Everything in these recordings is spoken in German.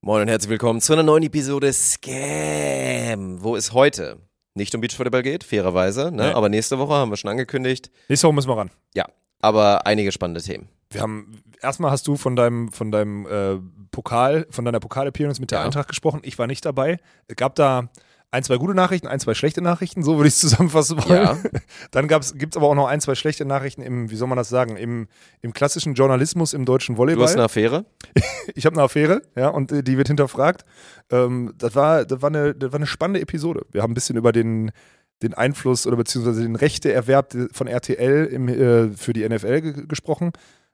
Moin und herzlich willkommen zu einer neuen Episode Scam, wo es heute nicht um Beachvolleyball geht, fairerweise, ne? Nee. aber nächste Woche haben wir schon angekündigt. Nächste Woche müssen wir ran. Ja, aber einige spannende Themen. Wir haben erstmal hast du von deinem von deinem äh, Pokal, von deiner Pokal-Appearance mit der Ja. Eintracht gesprochen. Ich war nicht dabei. Es gab da ein, zwei gute Nachrichten, ein, zwei schlechte Nachrichten, so würde ich es zusammenfassen wollen. Ja. Dann gibt es aber auch noch ein, zwei schlechte Nachrichten im, wie soll man das sagen, im, im klassischen Journalismus im deutschen Volleyball. Du hast eine Affäre? ich habe eine Affäre, ja, und äh, die wird hinterfragt. Ähm, das, war, das, war eine, das war eine spannende Episode. Wir haben ein bisschen über den, den Einfluss oder beziehungsweise den Rechteerwerb von RTL im, äh, für die NFL ge gesprochen.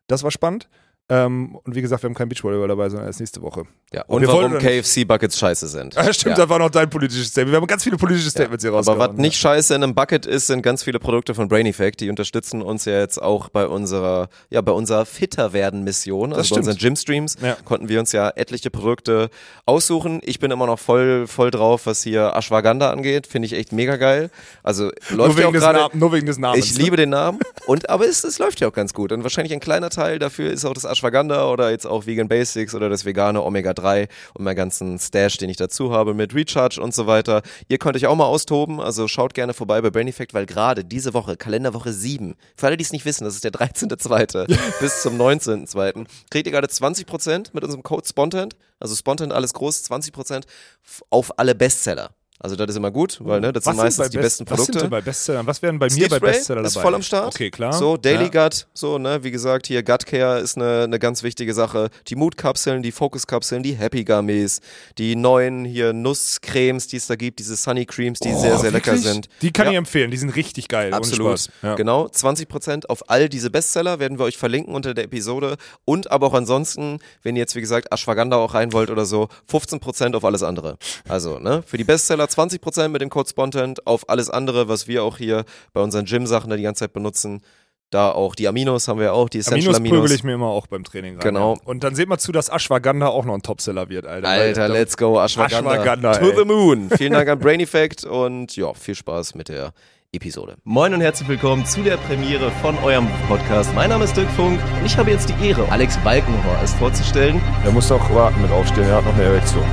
Das war spannend. Ähm, und wie gesagt, wir haben kein Beachvolleyball dabei, sondern erst nächste Woche. Ja. Und Und wir warum KFC-Buckets scheiße sind. Ah, stimmt, Ja. das war noch dein politisches Statement. Wir haben ganz viele politische Statements hier Aber rausgehauen. was nicht scheiße in einem Bucket ist, sind ganz viele Produkte von Brain Effect. Die unterstützen uns ja jetzt auch bei unserer, ja, bei unserer Fitter werden Mission. Also bei stimmt. unseren Gym-Streams Ja. konnten wir uns ja etliche Produkte aussuchen. Ich bin immer noch voll, voll drauf, was hier Ashwagandha angeht. Finde ich echt mega geil. Also läuft ja wegen auch gerade. Nur wegen des Namens. Ich ne? liebe den Namen und aber es, es läuft ja auch ganz gut und wahrscheinlich ein kleiner Teil dafür ist auch das Ashwagandha oder jetzt auch Vegan Basics oder das vegane Omega 3 und meinen ganzen Stash, den ich dazu habe mit Recharge und so weiter. Ihr könnt euch auch mal austoben, also schaut gerne vorbei bei Brain Effect, weil gerade diese Woche, Kalenderwoche 7, für alle, die es nicht wissen, das ist der 13.2. bis zum 19.2. kriegt ihr gerade 20% mit unserem Code Spontent, also Spontent alles groß, 20% f- auf alle Bestseller. Also das ist immer gut, weil ne, das Was sind meistens bei die Best- besten Was sind Produkte. bei Bestsellern? Was wären bei mir Sleep bei Spray Bestseller dabei? ist voll am Start. Okay, klar. So, Daily ja. Gut, so, ne, wie gesagt, hier Gut Care ist eine, eine ganz wichtige Sache. Die Mood-Kapseln, die Focus-Kapseln, die Happy Gummies, die neuen hier Nusscremes, die es da gibt, diese Sunny Creams, die sehr, sehr lecker Oh, Wirklich? sind. Die kann Ja. ich empfehlen, die sind richtig geil. Absolut. Spaß. Ja. Genau, 20% auf all diese Bestseller werden wir euch verlinken unter der Episode. Und aber auch ansonsten, wenn ihr jetzt, wie gesagt, Ashwagandha auch rein wollt oder so, 15% auf alles andere. Also, ne, für die Bestseller 20% mit dem Code Spontent, auf alles andere, was wir auch hier bei unseren Gym-Sachen da die ganze Zeit benutzen. Da auch die Aminos haben wir auch, die Essential Aminos Aminos. prügel ich mir immer auch beim Training rein. Genau. Ja. Und dann seht mal zu, dass Ashwagandha auch noch ein Topseller wird, Alter. Alter, Weil- let's go, Ashwagandha. Ashwagandha, to ey. the moon. Vielen Dank an Brain Effect und ja, viel Spaß mit der Episode. Moin und herzlich willkommen zu der Premiere von eurem Podcast. Mein Name ist Dirk Funk und ich habe jetzt die Ehre, Alex Balkenhorst vorzustellen. Er muss auch warten mit aufstehen, er hat noch eine Erektion.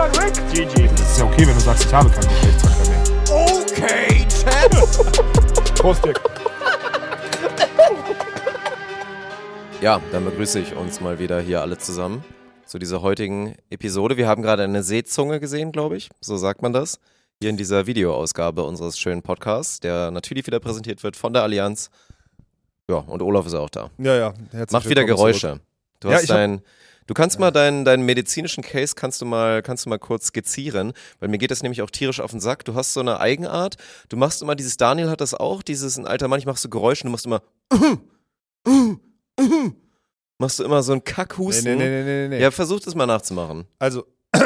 Denn daran, Rick? Das ist ja okay, wenn du sagst, ich habe keinen Geschlechtsverkehr mehr. Okay, Chat. Prost, Dirk. Ja, dann begrüße ich uns mal wieder hier alle zusammen zu dieser heutigen Episode. Wir haben gerade eine Seezunge gesehen, glaube ich. So sagt man das. Hier in dieser Videoausgabe unseres schönen Podcasts, der natürlich wieder präsentiert wird von der Allianz. Ja, und Olaf ist auch da. Ja, ja. Herzlich Macht wieder Geräusche. zurück. Du Ja, hast dein. Du kannst mal deinen, deinen medizinischen Case kannst du mal kannst du mal kurz skizzieren, weil mir geht das nämlich auch tierisch auf den Sack. Du hast so eine Eigenart. Du machst immer dieses Daniel hat das auch, dieses ein alter Mann, ich machst du Geräusche, du machst immer machst du immer so einen Kackhusten. nee, nee, nee, nee, nee. Ja, versuch das mal nachzumachen. Also,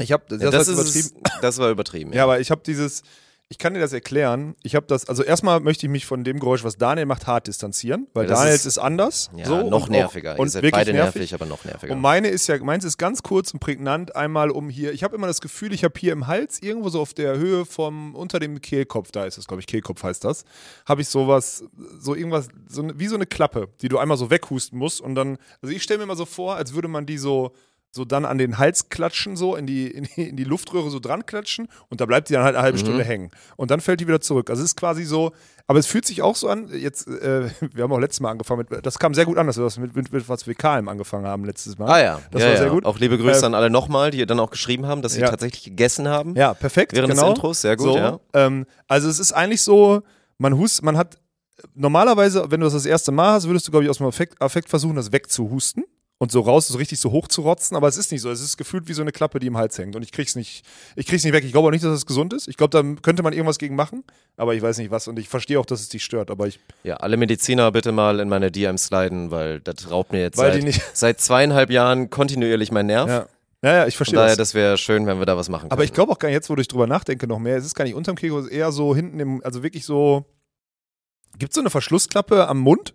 ich habe das, Ja, das, heißt ist übertrieben. das war übertrieben. Ja, aber ich habe dieses, ich kann dir das erklären. Ich habe das, also erstmal möchte ich mich von dem Geräusch, was Daniel macht, hart distanzieren, weil Ja, Daniels ist- ist, anders. Ja, so, noch und nerviger. Auch, Ihr und seid wirklich beide nervig. nervig, aber noch nerviger. Und meine ist ja, meins ist ganz kurz und prägnant einmal um hier. Ich habe immer das Gefühl, ich habe hier im Hals irgendwo so auf der Höhe vom unter dem Kehlkopf, da ist es, glaube ich, Kehlkopf heißt das, habe ich sowas, so irgendwas, so eine, wie so eine Klappe, die du einmal so weghusten musst und dann, also ich stelle mir immer so vor, als würde man die so so dann an den Hals klatschen, so in die, in die, in die Luftröhre so dran klatschen und da bleibt die dann halt eine halbe Mhm. Stunde hängen. Und dann fällt die wieder zurück. Also es ist quasi so, aber es fühlt sich auch so an, jetzt, äh, wir haben auch letztes Mal angefangen mit, das kam sehr gut an, dass wir das mit, mit, mit was WKM angefangen haben letztes Mal. ah ja, Das ja, war ja. sehr gut. Auch liebe Grüße Äh, an alle nochmal, die dann auch geschrieben haben, dass sie Ja. tatsächlich gegessen haben. Ja, perfekt. Während des genau. Intros, sehr gut, so, ja. Ähm, also es ist eigentlich so, man hust, man hat normalerweise, wenn du das das erste Mal hast, würdest du, glaube ich, aus dem Affekt, Affekt versuchen, das wegzuhusten und so raus, so richtig so hoch zu rotzen, aber es ist nicht so. Es ist gefühlt wie so eine Klappe, die im Hals hängt. Und ich krieg's nicht, ich krieg's nicht weg. Ich glaube auch nicht, dass das gesund ist. Ich glaube, da könnte man irgendwas gegen machen, aber ich weiß nicht was. Und ich verstehe auch, dass es dich stört, aber ich. Ja, alle Mediziner bitte mal in meine DMs sliden, weil das raubt mir jetzt seit, seit zweieinhalb Jahren kontinuierlich meinen Nerv. Ja. Ja, ja, ich Von verstehe daher, das. das wäre schön, wenn wir da was machen können. Aber ich glaube auch gar nicht, jetzt, wo ich drüber nachdenke, noch mehr. Es ist gar nicht unterm Kehlkopf, es ist eher so hinten im, also wirklich so. Gibt es so eine Verschlussklappe am Mund?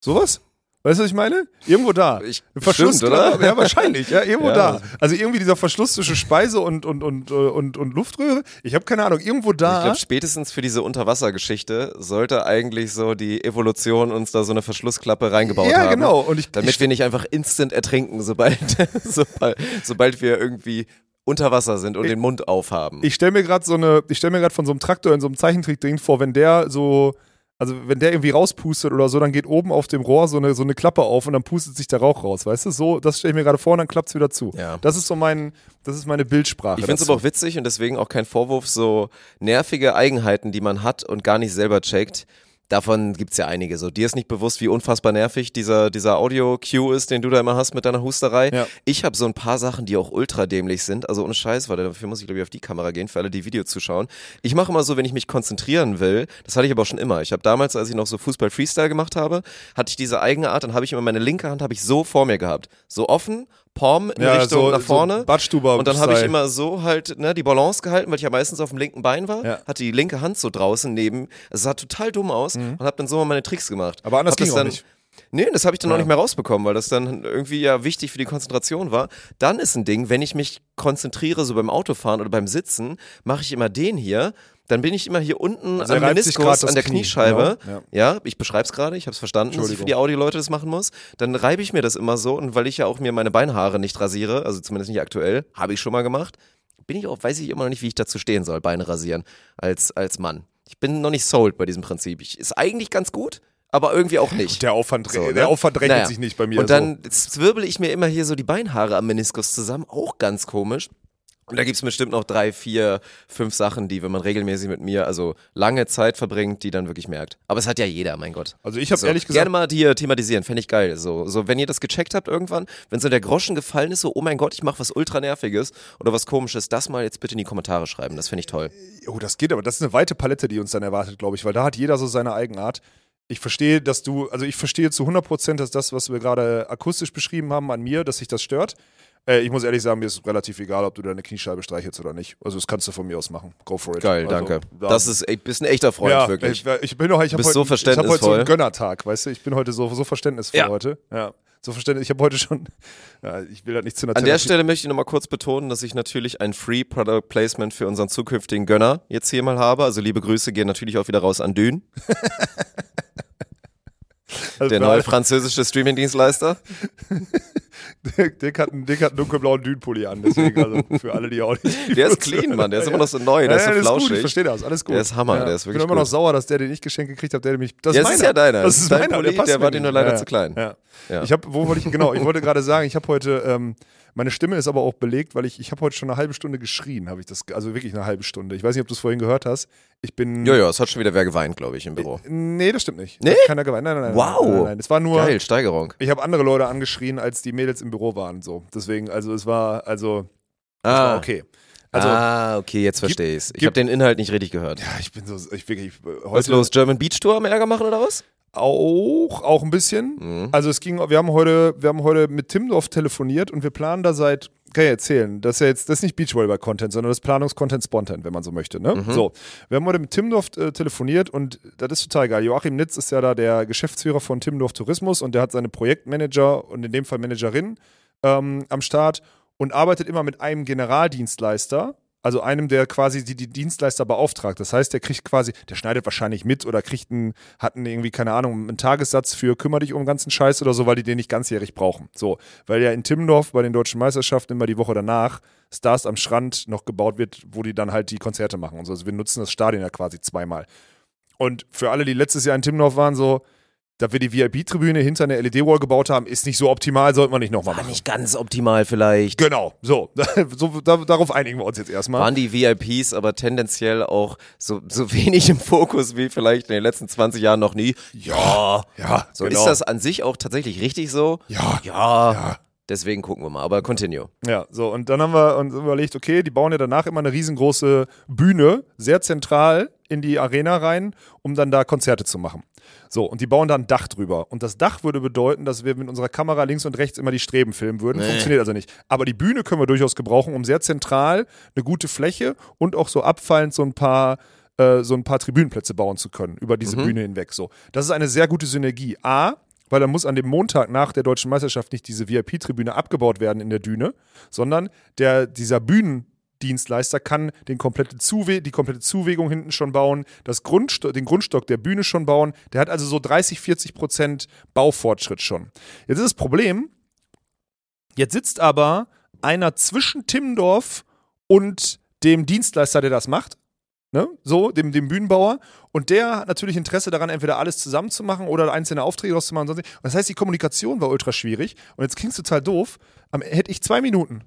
Sowas? Weißt du, was ich meine? Irgendwo da. Ich- Verschluss, stimmt, oder? Ja, wahrscheinlich. Ja, irgendwo Ja. da. Also irgendwie dieser Verschluss zwischen Speise und, und, und, äh, und, und Luftröhre. Ich habe keine Ahnung. Irgendwo Ich da. glaube, spätestens für diese Unterwassergeschichte sollte eigentlich so die Evolution uns da so eine Verschlussklappe reingebaut Ja, haben. genau. Und ich- damit ich- wir nicht einfach instant ertrinken, sobald, sobald, sobald wir irgendwie unter Wasser sind und den Mund aufhaben. ich stelle mir gerade so eine, ich stelle mir gerade von so einem Traktor in so einem Zeichentrickding vor, wenn der so, also wenn der irgendwie rauspustet oder so, dann geht oben auf dem Rohr so eine, so eine Klappe auf und dann pustet sich der Rauch raus, weißt du? So, das stelle ich mir gerade vor und dann klappt es wieder zu. Ja. Das ist so mein, das ist meine Bildsprache. Ich finde es aber auch witzig und deswegen auch kein Vorwurf, so nervige Eigenheiten, die man hat und gar nicht selber checkt. Davon gibt's ja einige. So, dir ist nicht bewusst, wie unfassbar nervig dieser, dieser Audio-Cue ist, den du da immer hast mit deiner Husterei. Ja. Ich habe so ein paar Sachen, die auch ultra dämlich sind. Also ohne Scheiß, weil dafür muss ich, glaube ich, auf die Kamera gehen, für alle, die Video zuschauen. Ich mache immer so, wenn ich mich konzentrieren will, das hatte ich aber auch schon immer. Ich habe damals, als ich noch so Fußball-Freestyle gemacht habe, hatte ich diese eigene Art, dann habe ich immer meine linke Hand habe ich so vor mir gehabt. So offen, Palm in Ja, Richtung so- nach so vorne. Badstuber- und dann habe ich immer so halt ne, die Balance gehalten, weil ich ja meistens auf dem linken Bein war, Ja. hatte die linke Hand so draußen neben. Es sah total dumm aus und habe dann so mal meine Tricks gemacht. Mhm. Aber anders Hab ging auch dann, nicht. Nee, das habe ich dann Ja. auch nicht mehr rausbekommen, weil das dann irgendwie ja wichtig für die Konzentration war. Dann ist ein Ding, wenn ich mich konzentriere, so beim Autofahren oder beim Sitzen, mache ich immer den hier. Dann bin ich immer hier unten Also am Meniskus, an der Knie, Kniescheibe. genau, Ja, ich beschreibe es gerade, ich habe es verstanden, dass ich für die Audioleute das machen muss. Dann reibe ich mir das immer so und weil ich ja auch mir meine Beinhaare nicht rasiere, also zumindest nicht aktuell, habe ich schon mal gemacht, bin ich auch, weiß ich immer noch nicht, wie ich dazu stehen soll, Beine rasieren als, als Mann. Ich bin noch nicht sold bei diesem Prinzip. Ich, ist eigentlich ganz gut, aber irgendwie auch nicht. Der Aufwand, So, ne? der Aufwand rechnet Naja. sich nicht bei mir. Und dann zwirbel ich mir immer hier so die Beinhaare am Meniskus zusammen, auch ganz komisch. Und da gibt's bestimmt noch drei, vier, fünf Sachen, die, wenn man regelmäßig mit mir, also lange Zeit verbringt, die dann wirklich merkt. Aber es hat ja jeder, mein Gott. Also ich habe So, ehrlich gesagt, Gerne mal hier thematisieren, fände ich geil. So, so, wenn ihr das gecheckt habt irgendwann, wenn so der Groschen gefallen ist, so, oh mein Gott, ich mache was ultra nerviges oder was komisches, das mal jetzt bitte in die Kommentare schreiben. Das finde ich toll. Oh, das geht aber. Das ist eine weite Palette, die uns dann erwartet, glaube ich, weil da hat jeder so seine Eigenart. Ich verstehe, dass du, also ich verstehe zu 100 Prozent, dass das, was wir gerade akustisch beschrieben haben an mir, dass sich das stört. Äh, ich muss ehrlich sagen, mir ist relativ egal, ob du deine Kniescheibe streichelst oder nicht. Also das kannst du von mir aus machen. Go for it. Geil, also, danke. da- Das ist, ey, bist ein echter Freund, ja, wirklich. Ich, ich bin noch, ich habe heute, so ich hab heute so einen Gönnertag, weißt du? Ich bin heute so, so verständnisvoll Ja. heute. Ja. So verständnis. Ich habe heute schon, ja, ich will das nicht zu einer An der Therapie- Stelle möchte ich nochmal kurz betonen, dass ich natürlich ein Free Product Placement für unseren zukünftigen Gönner jetzt hier mal habe. Also liebe Grüße gehen natürlich auch wieder raus an Dün, Also der neue französische Streaming-Dienstleister. Dick hat einen, Dick hat einen dunkelblauen Dünpulli an, deswegen, also für alle, die auch nicht. Der ist clean, Mann. Der ist immer noch so neu. Der ist so ja, flauschig. Gut, ich verstehe das, alles gut. Der ist Hammer, der ist Ich wirklich bin immer noch gut. sauer, dass der den ich geschenkt gekriegt habe, der nämlich. Das Ja, ist es ist ja deiner. Das Das ist ist dein meiner. Pulli, passt der mir war dir nur leider ja. zu klein. Ja. Ja. Ich habe, wo wollte ich, genau, ich wollte gerade sagen, ich habe heute, ähm, meine Stimme ist aber auch belegt, weil ich, ich habe heute schon eine halbe Stunde geschrien, habe ich das, also wirklich eine halbe Stunde. Ich weiß nicht, ob du es vorhin gehört hast. Ich bin. Ja, ja, es hat schon wieder wer geweint, glaube ich, im Büro. Nee, das stimmt nicht. Nee? Hat Keiner geweint. Nein, nein, nein. Wow. Nein, nein, nein. Es war nur. Geil, Steigerung. Ich habe andere Leute angeschrien, als die Mädels im Büro waren. So. Deswegen, also es war, also, es war okay. Also, ah, okay, jetzt verstehe ich's. Ich habe den Inhalt nicht richtig gehört. ja, ich bin so, ich wirklich, äh, Was heute ist los? German Beach Tour am Ärger machen oder was? Auch, auch ein bisschen. Mhm. Also es ging, wir haben heute, wir haben heute mit Timdorf telefoniert und wir planen da seit, kann ich erzählen, das ist ja jetzt, das ist nicht Beachvolleyball-Content, sondern das ist Planungscontent Spontan, wenn man so möchte. Ne? Mhm. So, wir haben heute mit Timdorf äh, telefoniert und das ist total geil. Joachim Nitz ist ja da der Geschäftsführer von Timdorf Tourismus und der hat seine Projektmanager und in dem Fall Managerin ähm, am Start und arbeitet immer mit einem Generaldienstleister. Also einem, der quasi die, die Dienstleister beauftragt. Das heißt, der kriegt quasi, der schneidet wahrscheinlich mit oder kriegt einen, hat einen irgendwie, keine Ahnung, einen Tagessatz für kümmere dich um den ganzen Scheiß oder so, weil die den nicht ganzjährig brauchen. So, weil ja in Timmendorf bei den deutschen Meisterschaften immer die Woche danach Stars am Strand noch gebaut wird, wo die dann halt die Konzerte machen und so. Also wir nutzen das Stadion ja quasi zweimal. Und für alle, die letztes Jahr in Timmendorf waren, so, da wir die VIP-Tribüne hinter einer LED-Wall gebaut haben, ist nicht so optimal, sollte man nicht nochmal machen. nicht ganz optimal vielleicht. Genau, so. so da, darauf einigen wir uns jetzt erstmal. Waren die VIPs aber tendenziell auch so, so wenig im Fokus wie vielleicht in den letzten 20 Jahren noch nie? Ja. Ja, So genau. ist das an sich auch tatsächlich richtig so? Ja. Ja. Ja. Deswegen gucken wir mal. Aber continue. Ja, so, und dann haben wir uns überlegt, okay, die bauen ja danach immer eine riesengroße Bühne, sehr zentral in die Arena rein, um dann da Konzerte zu machen. So, und die bauen da ein Dach drüber. Und das Dach würde bedeuten, dass wir mit unserer Kamera links und rechts immer die Streben filmen würden. Funktioniert also nicht. Aber die Bühne können wir durchaus gebrauchen, um sehr zentral eine gute Fläche und auch so abfallend so ein paar äh, so ein paar Tribünenplätze bauen zu können über diese Bühne hinweg. So, das ist eine sehr gute Synergie. A weil dann muss an dem Montag nach der deutschen Meisterschaft nicht diese VIP-Tribüne abgebaut werden in der Düne, sondern der, dieser Bühnendienstleister kann den komplette Zuwe die komplette Zuwegung hinten schon bauen, das Grundsto den Grundstock der Bühne schon bauen. Der hat also so 30, 40 Prozent Baufortschritt schon. Jetzt ist das Problem, jetzt sitzt aber einer zwischen Timmendorf und dem Dienstleister, der das macht, ne? so, dem, dem Bühnenbauer. Und der hat natürlich Interesse daran, entweder alles zusammen zu machen oder einzelne Aufträge. Und sonst nicht. Und das heißt, die Kommunikation war ultra schwierig. Und jetzt klingt es total doof. Am, hätte ich zwei Minuten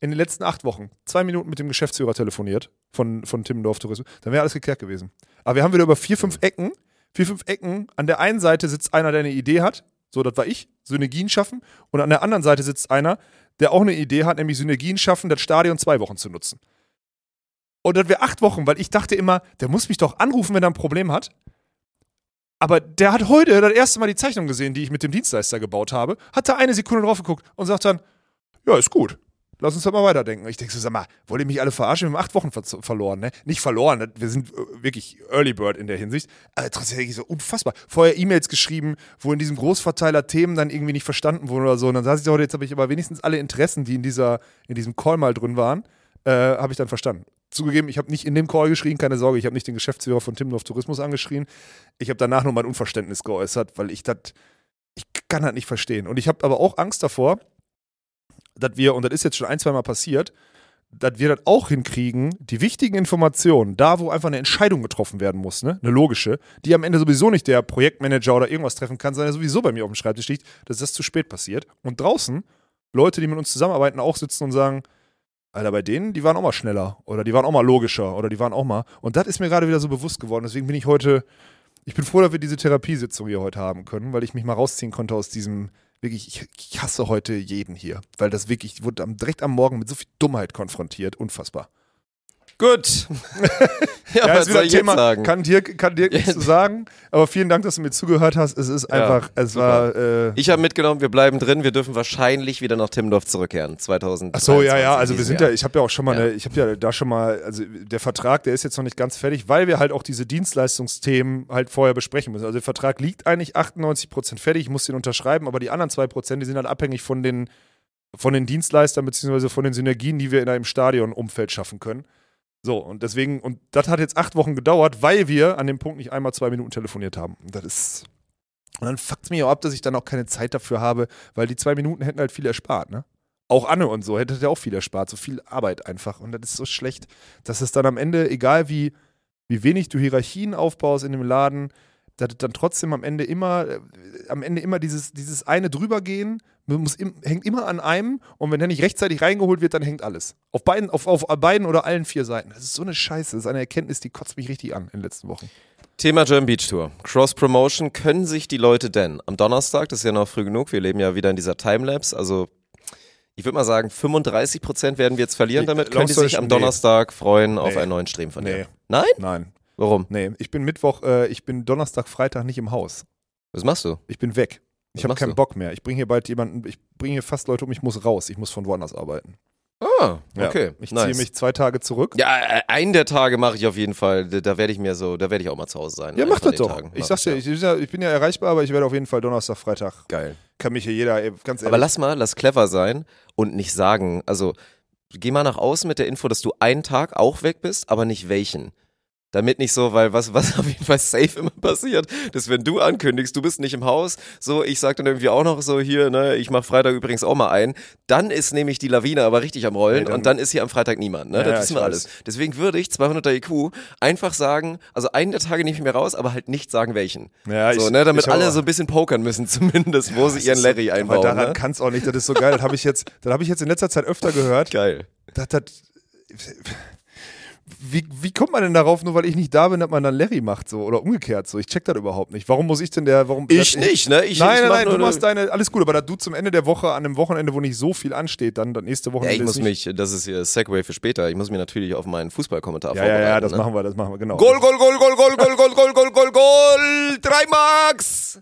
in den letzten acht Wochen, zwei Minuten mit dem Geschäftsführer telefoniert von, von Timmendorf Tourismus, dann wäre alles geklärt gewesen. Aber wir haben wieder über vier, fünf Ecken, vier, fünf Ecken. An der einen Seite sitzt einer, der eine Idee hat. So, das war ich. Synergien schaffen. Und an der anderen Seite sitzt einer, der auch eine Idee hat, nämlich Synergien schaffen, das Stadion zwei Wochen zu nutzen. Und dann wäre acht Wochen, weil ich dachte immer, der muss mich doch anrufen, wenn er ein Problem hat. Aber der hat heute das erste Mal die Zeichnung gesehen, die ich mit dem Dienstleister gebaut habe, hat da eine Sekunde drauf geguckt und sagt dann, ja, ist gut. Lass uns doch mal weiterdenken. Ich denke so, sag mal, wollt ihr mich alle verarschen? Wir haben acht Wochen ver verloren, ne? Nicht verloren, wir sind äh, wirklich Early Bird in der Hinsicht. Aber trotzdem denke ich so unfassbar. Vorher E-Mails geschrieben, wo in diesem Großverteiler Themen dann irgendwie nicht verstanden wurden oder so. Und dann saß ich so, jetzt habe ich aber wenigstens alle Interessen, die in, dieser, in diesem Call mal drin waren, äh, habe ich dann verstanden. Zugegeben, ich habe nicht in dem Call geschrien, keine Sorge, ich habe nicht den Geschäftsführer von Timmendorf Tourismus angeschrien. Ich habe danach nur mein Unverständnis geäußert, weil ich das, ich kann das nicht verstehen. Und ich habe aber auch Angst davor, dass wir, und das ist jetzt schon ein, zwei Mal passiert, dass wir das auch hinkriegen, die wichtigen Informationen, da wo einfach eine Entscheidung getroffen werden muss, ne, eine logische, die am Ende sowieso nicht der Projektmanager oder irgendwas treffen kann, sondern sowieso bei mir auf dem Schreibtisch liegt, dass das zu spät passiert. Und draußen Leute, die mit uns zusammenarbeiten, auch sitzen und sagen, Alter, bei denen, die waren auch mal schneller oder die waren auch mal logischer oder die waren auch mal. Und das ist mir gerade wieder so bewusst geworden. Deswegen bin ich heute, ich bin froh, dass wir diese Therapiesitzung hier heute haben können, weil ich mich mal rausziehen konnte aus diesem, wirklich, ich, ich hasse heute jeden hier, weil das wirklich, ich wurde direkt am Morgen mit so viel Dummheit konfrontiert. Unfassbar. Gut. ja, Ja, was soll ich jetzt Thema, sagen? kann Dirk, kann Dirk nichts zu sagen, aber vielen Dank, dass du mir zugehört hast. Es ist Ja, einfach, es super. war, äh, Ich habe mitgenommen, wir bleiben drin, wir dürfen wahrscheinlich wieder nach Timmendorf zurückkehren, 2000. Ach so, ja, ja, also wir sind ja, ja. ich habe ja auch schon mal, Ja. Eine, ich habe ja da schon mal, also der Vertrag, der ist jetzt noch nicht ganz fertig, weil wir halt auch diese Dienstleistungsthemen halt vorher besprechen müssen. Also der Vertrag liegt eigentlich 98% fertig, ich muss den unterschreiben, aber die anderen 2%, die sind halt abhängig von den, von den Dienstleistern beziehungsweise von den Synergien, die wir in einem Stadionumfeld schaffen können. So, und deswegen, und das hat jetzt acht Wochen gedauert, weil wir an dem Punkt nicht einmal zwei Minuten telefoniert haben. Und das ist. Und dann fuckt es mich auch ab, dass ich dann auch keine Zeit dafür habe, weil die zwei Minuten hätten halt viel erspart, ne? Auch Anne und so hätte ja auch viel erspart, so viel Arbeit einfach. Und das ist so schlecht, dass es dann am Ende, egal wie, wie wenig du Hierarchien aufbaust in dem Laden, es dann trotzdem am Ende immer, äh, am Ende immer dieses, dieses eine drübergehen, muss im, hängt immer an einem und wenn der nicht rechtzeitig reingeholt wird, dann hängt alles. Auf beiden, auf, auf beiden oder allen vier Seiten. Das ist so eine Scheiße. Das ist eine Erkenntnis, die kotzt mich richtig an in den letzten Wochen. Thema German Beach Tour. Cross Promotion. Können sich die Leute denn am Donnerstag, das ist ja noch früh genug, wir leben ja wieder in dieser Timelapse, also ich würde mal sagen, 35 Prozent werden wir jetzt verlieren damit. Können die sich am short, nee. Donnerstag freuen auf Nee. einen neuen Stream von Nee. dir? Nein? Nein. Warum? Nee, ich bin Mittwoch, äh, ich bin Donnerstag, Freitag nicht im Haus. Was machst du? Ich bin weg. Ich habe keinen du? Bock mehr. Ich bringe hier bald jemanden, ich bringe hier fast Leute um, ich muss raus. Ich muss von woanders arbeiten. Ah, Ja. okay. Ich nice. ziehe mich zwei Tage zurück. Ja, äh, einen der Tage mache ich auf jeden Fall. Da, werde ich mir so, da werde ich auch mal zu Hause sein. Ja, mach das doch. Tagen. Ich sag's dir, ja. ich, bin ja- ja erreichbar, aber ich werde auf jeden Fall Donnerstag, Freitag. Geil. Kann mich hier jeder, ganz ehrlich. Aber lass mal, lass clever sein und nicht sagen, also geh mal nach außen mit der Info, dass du einen Tag auch weg bist, aber nicht welchen. Damit nicht so, weil was, was auf jeden Fall safe immer passiert, dass wenn du ankündigst, du bist nicht im Haus, so, ich sag dann irgendwie auch noch so hier, ne, ich mach Freitag übrigens auch mal ein, dann ist nämlich die Lawine aber richtig am Rollen Nee, dann- und dann ist hier am Freitag niemand, ne, Ja, das wissen wir alles. Deswegen würde ich 200er IQ einfach sagen, also einen der Tage nehme ich mir raus, aber halt nicht sagen welchen. Ja, so, ich- ne, damit ich alle so ein bisschen pokern müssen zumindest, wo sie ihren Larry so, einbauen, Aber daran ne? kann es auch nicht, das ist so geil. Das habe ich jetzt, das habe ich jetzt in letzter Zeit öfter gehört. Geil. Das, das, wie, wie kommt man denn darauf, nur weil ich nicht da bin, dass man dann Larry macht so oder umgekehrt so? Ich check das überhaupt nicht. Warum muss ich denn der, warum Ich das- nicht, ne? Ich, nein, ich nein, nein, du machst deine, alles gut, aber dass du zum Ende der Woche, an einem Wochenende, wo nicht so viel ansteht, dann, dann nächste Ja, Wochenende ich muss mich, das ist hier Segway für später. Ich muss mich natürlich auf meinen Fußballkommentar Ja, ja, vorbereiten. ja, das ne? machen wir, das machen wir, genau. Goal, Goal, Goal, Goal, Goal, Goal, Goal, Goal, Goal, Goal, Goal, drei Max!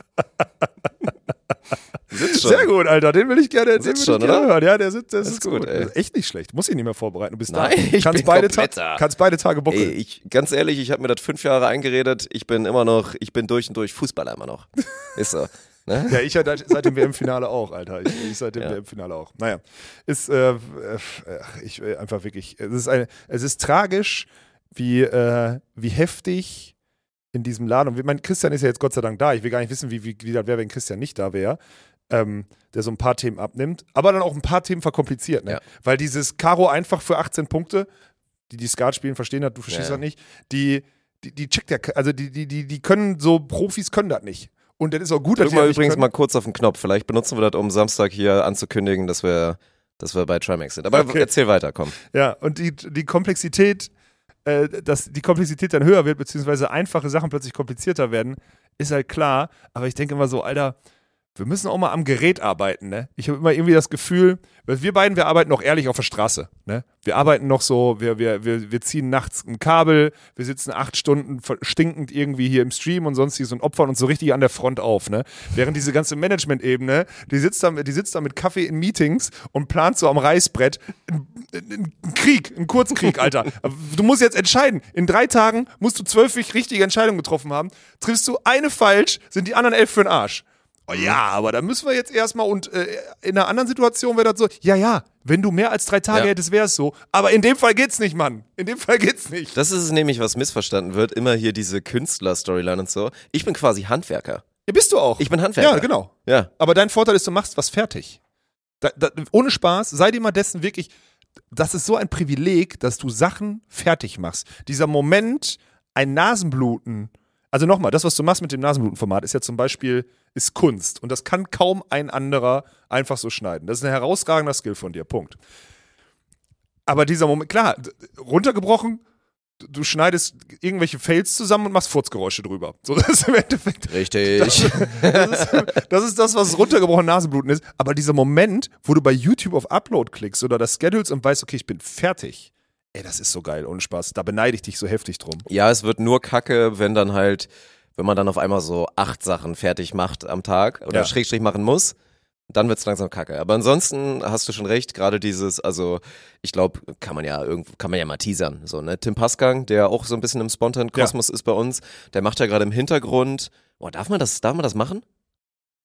Sehr gut, Alter, den will ich gerne, den will schon, hören. Ja, der sitzt, der Das sitzt ist gut, gut. ey. Echt nicht schlecht. Muss ich nicht mehr vorbereiten. Du bist Nein, da. ich kannst bin beide, Ta kannst beide Tage buckeln. Ey, ich, ganz ehrlich, ich habe mir das fünf Jahre eingeredet. Ich bin immer noch, ich bin durch und durch Fußballer immer noch. Ist so. Ne? Ja, ich ja seit dem WM-Finale auch, Alter. Ich, ich seit dem Ja. WM-Finale auch. Naja, ist äh, äh, ich äh, einfach wirklich. Es ist, eine, es ist tragisch, wie, äh, wie heftig in diesem Laden. Und mein Christian ist ja jetzt Gott sei Dank da. Ich will gar nicht wissen, wie, wie, wie das wäre, wenn Christian nicht da wäre. Ähm, der so ein paar Themen abnimmt, aber dann auch ein paar Themen verkompliziert, ne? Ja. Weil dieses Karo einfach für 18 Punkte, die die Skat spielen, verstehen das, du verstehst Ja. das nicht, die, die, die checkt ja, also die, die, die, die können so, Profis können das nicht. Und das ist auch gut, dass Drück mal übrigens können. mal kurz auf den Knopf. Vielleicht benutzen wir das, um Samstag hier anzukündigen, dass wir, dass wir bei Trimax sind. Aber Okay. erzähl weiter, komm. Ja, und die, die Komplexität, äh, dass die Komplexität dann höher wird, beziehungsweise einfache Sachen plötzlich komplizierter werden, ist halt klar. Aber ich denke immer so, Alter, wir müssen auch mal am Gerät arbeiten, ne? Ich habe immer irgendwie das Gefühl, wir beiden, wir arbeiten noch ehrlich auf der Straße, ne? Wir arbeiten noch so, wir, wir, wir, wir ziehen nachts ein Kabel, wir sitzen acht Stunden stinkend irgendwie hier im Stream und sonstiges und opfern uns so richtig an der Front auf, ne? Während diese ganze Management-Ebene, die sitzt da, die sitzt da mit Kaffee in Meetings und plant so am Reißbrett einen einen Krieg, einen Kurzkrieg, Alter. Du musst jetzt entscheiden. In drei Tagen musst du zwölf richtige Entscheidungen getroffen haben. Triffst du eine falsch, sind die anderen elf für den Arsch. Oh ja, aber da müssen wir jetzt erstmal und äh, in einer anderen Situation wäre das so, ja, ja, wenn du mehr als drei Tage Ja. hättest, wäre es so. Aber in dem Fall geht's nicht, Mann. In dem Fall geht's nicht. Das ist es nämlich, was missverstanden wird. Immer hier diese Künstler-Storyline und so. Ich bin quasi Handwerker. Ja, bist du auch. Ich bin Handwerker. Ja, genau. Ja. Aber dein Vorteil ist, du machst was fertig. Da, da, ohne Spaß, sei dir mal dessen wirklich, das ist so ein Privileg, dass du Sachen fertig machst. Dieser Moment, ein Nasenbluten, also nochmal, das, was du machst mit dem Nasenblutenformat, ist ja zum Beispiel, ist Kunst. Und das kann kaum ein anderer einfach so schneiden. Das ist ein herausragender Skill von dir, Punkt. Aber dieser Moment, klar, runtergebrochen, du- schneidest irgendwelche Fails zusammen und machst Furzgeräusche drüber. So, das ist im Endeffekt Richtig. das ist, das ist das, was runtergebrochen Nasenbluten ist. Aber dieser Moment, wo du bei YouTube auf Upload klickst oder das Schedules und weißt, okay, ich bin fertig. Ey, das ist so geil, ohne Spaß. Da beneide ich dich so heftig drum. Ja, es wird nur kacke, wenn dann halt, wenn man dann auf einmal so acht Sachen fertig macht am Tag oder Ja. Schrägstrich machen muss, dann wird's langsam kacke. Aber ansonsten hast du schon recht, gerade dieses, also ich glaube, kann man ja irgendwo, kann man ja mal teasern. So, ne? Tim Pasgang, der auch so ein bisschen im Spontan-Kosmos ist bei uns, der macht ja gerade im Hintergrund. Boah, darf man das, darf man das machen?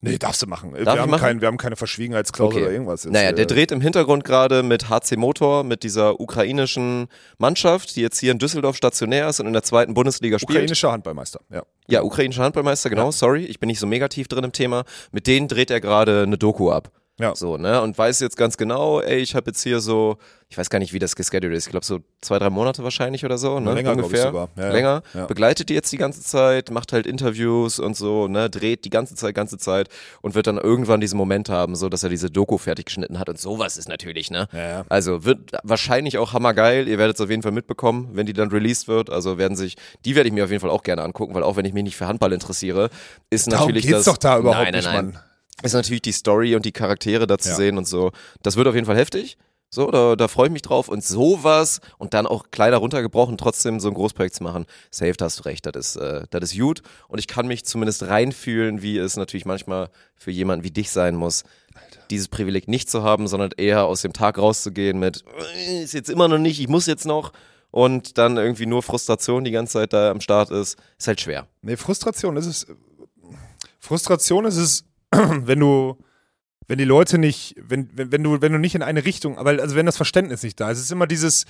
Nee, darfst du machen. Darf wir, haben machen? Kein, wir haben keine Verschwiegenheitsklausel Okay. oder irgendwas. Jetzt, Naja, der äh, dreht im Hintergrund gerade mit HC Motor, mit dieser ukrainischen Mannschaft, die jetzt hier in Düsseldorf stationär ist und in der zweiten Bundesliga spielt. Ukrainischer Handballmeister, ja. Ja, ukrainischer Handballmeister, genau, sorry, ich bin nicht so mega tief drin im Thema. Mit denen dreht er gerade eine Doku ab. Ja. So, ne? Und weiß jetzt ganz genau, ey, ich habe jetzt hier so, ich weiß gar nicht, wie das gescheduled ist. Ich glaube so zwei, drei Monate wahrscheinlich oder so, ne? länger, Ungefähr. sogar. Ja. Länger. Ja. Begleitet die jetzt die ganze Zeit, macht halt Interviews und so, ne? Dreht die ganze Zeit, ganze Zeit und wird dann irgendwann diesen Moment haben, so dass er diese Doku fertig geschnitten hat. Und sowas ist natürlich, ne? Ja. Also wird wahrscheinlich auch hammergeil. Ihr werdet es auf jeden Fall mitbekommen, wenn die dann released wird. Also werden sich, die werde ich mir auf jeden Fall auch gerne angucken, weil auch wenn ich mich nicht für Handball interessiere, ist Darum natürlich geht's das. doch da überhaupt nein, nein, nicht, nein. Ist natürlich die Story und die Charaktere da zu Ja. sehen und so. Das wird auf jeden Fall heftig. So, da, da freue ich mich drauf. Und sowas und dann auch kleiner runtergebrochen, trotzdem so ein Großprojekt zu machen. Safe, da hast du recht, das ist, äh, das ist gut. Und ich kann mich zumindest reinfühlen, wie es natürlich manchmal für jemanden wie dich sein muss, dieses Privileg nicht zu haben, sondern eher aus dem Tag rauszugehen mit, ist jetzt immer noch nicht, ich muss jetzt noch. Und dann irgendwie nur Frustration die ganze Zeit da am Start ist, ist halt schwer. Nee, Frustration ist es. Frustration ist es, wenn du, wenn die Leute nicht, wenn, wenn, wenn du, wenn du nicht in eine Richtung, aber also wenn das Verständnis nicht da ist. Es ist immer dieses,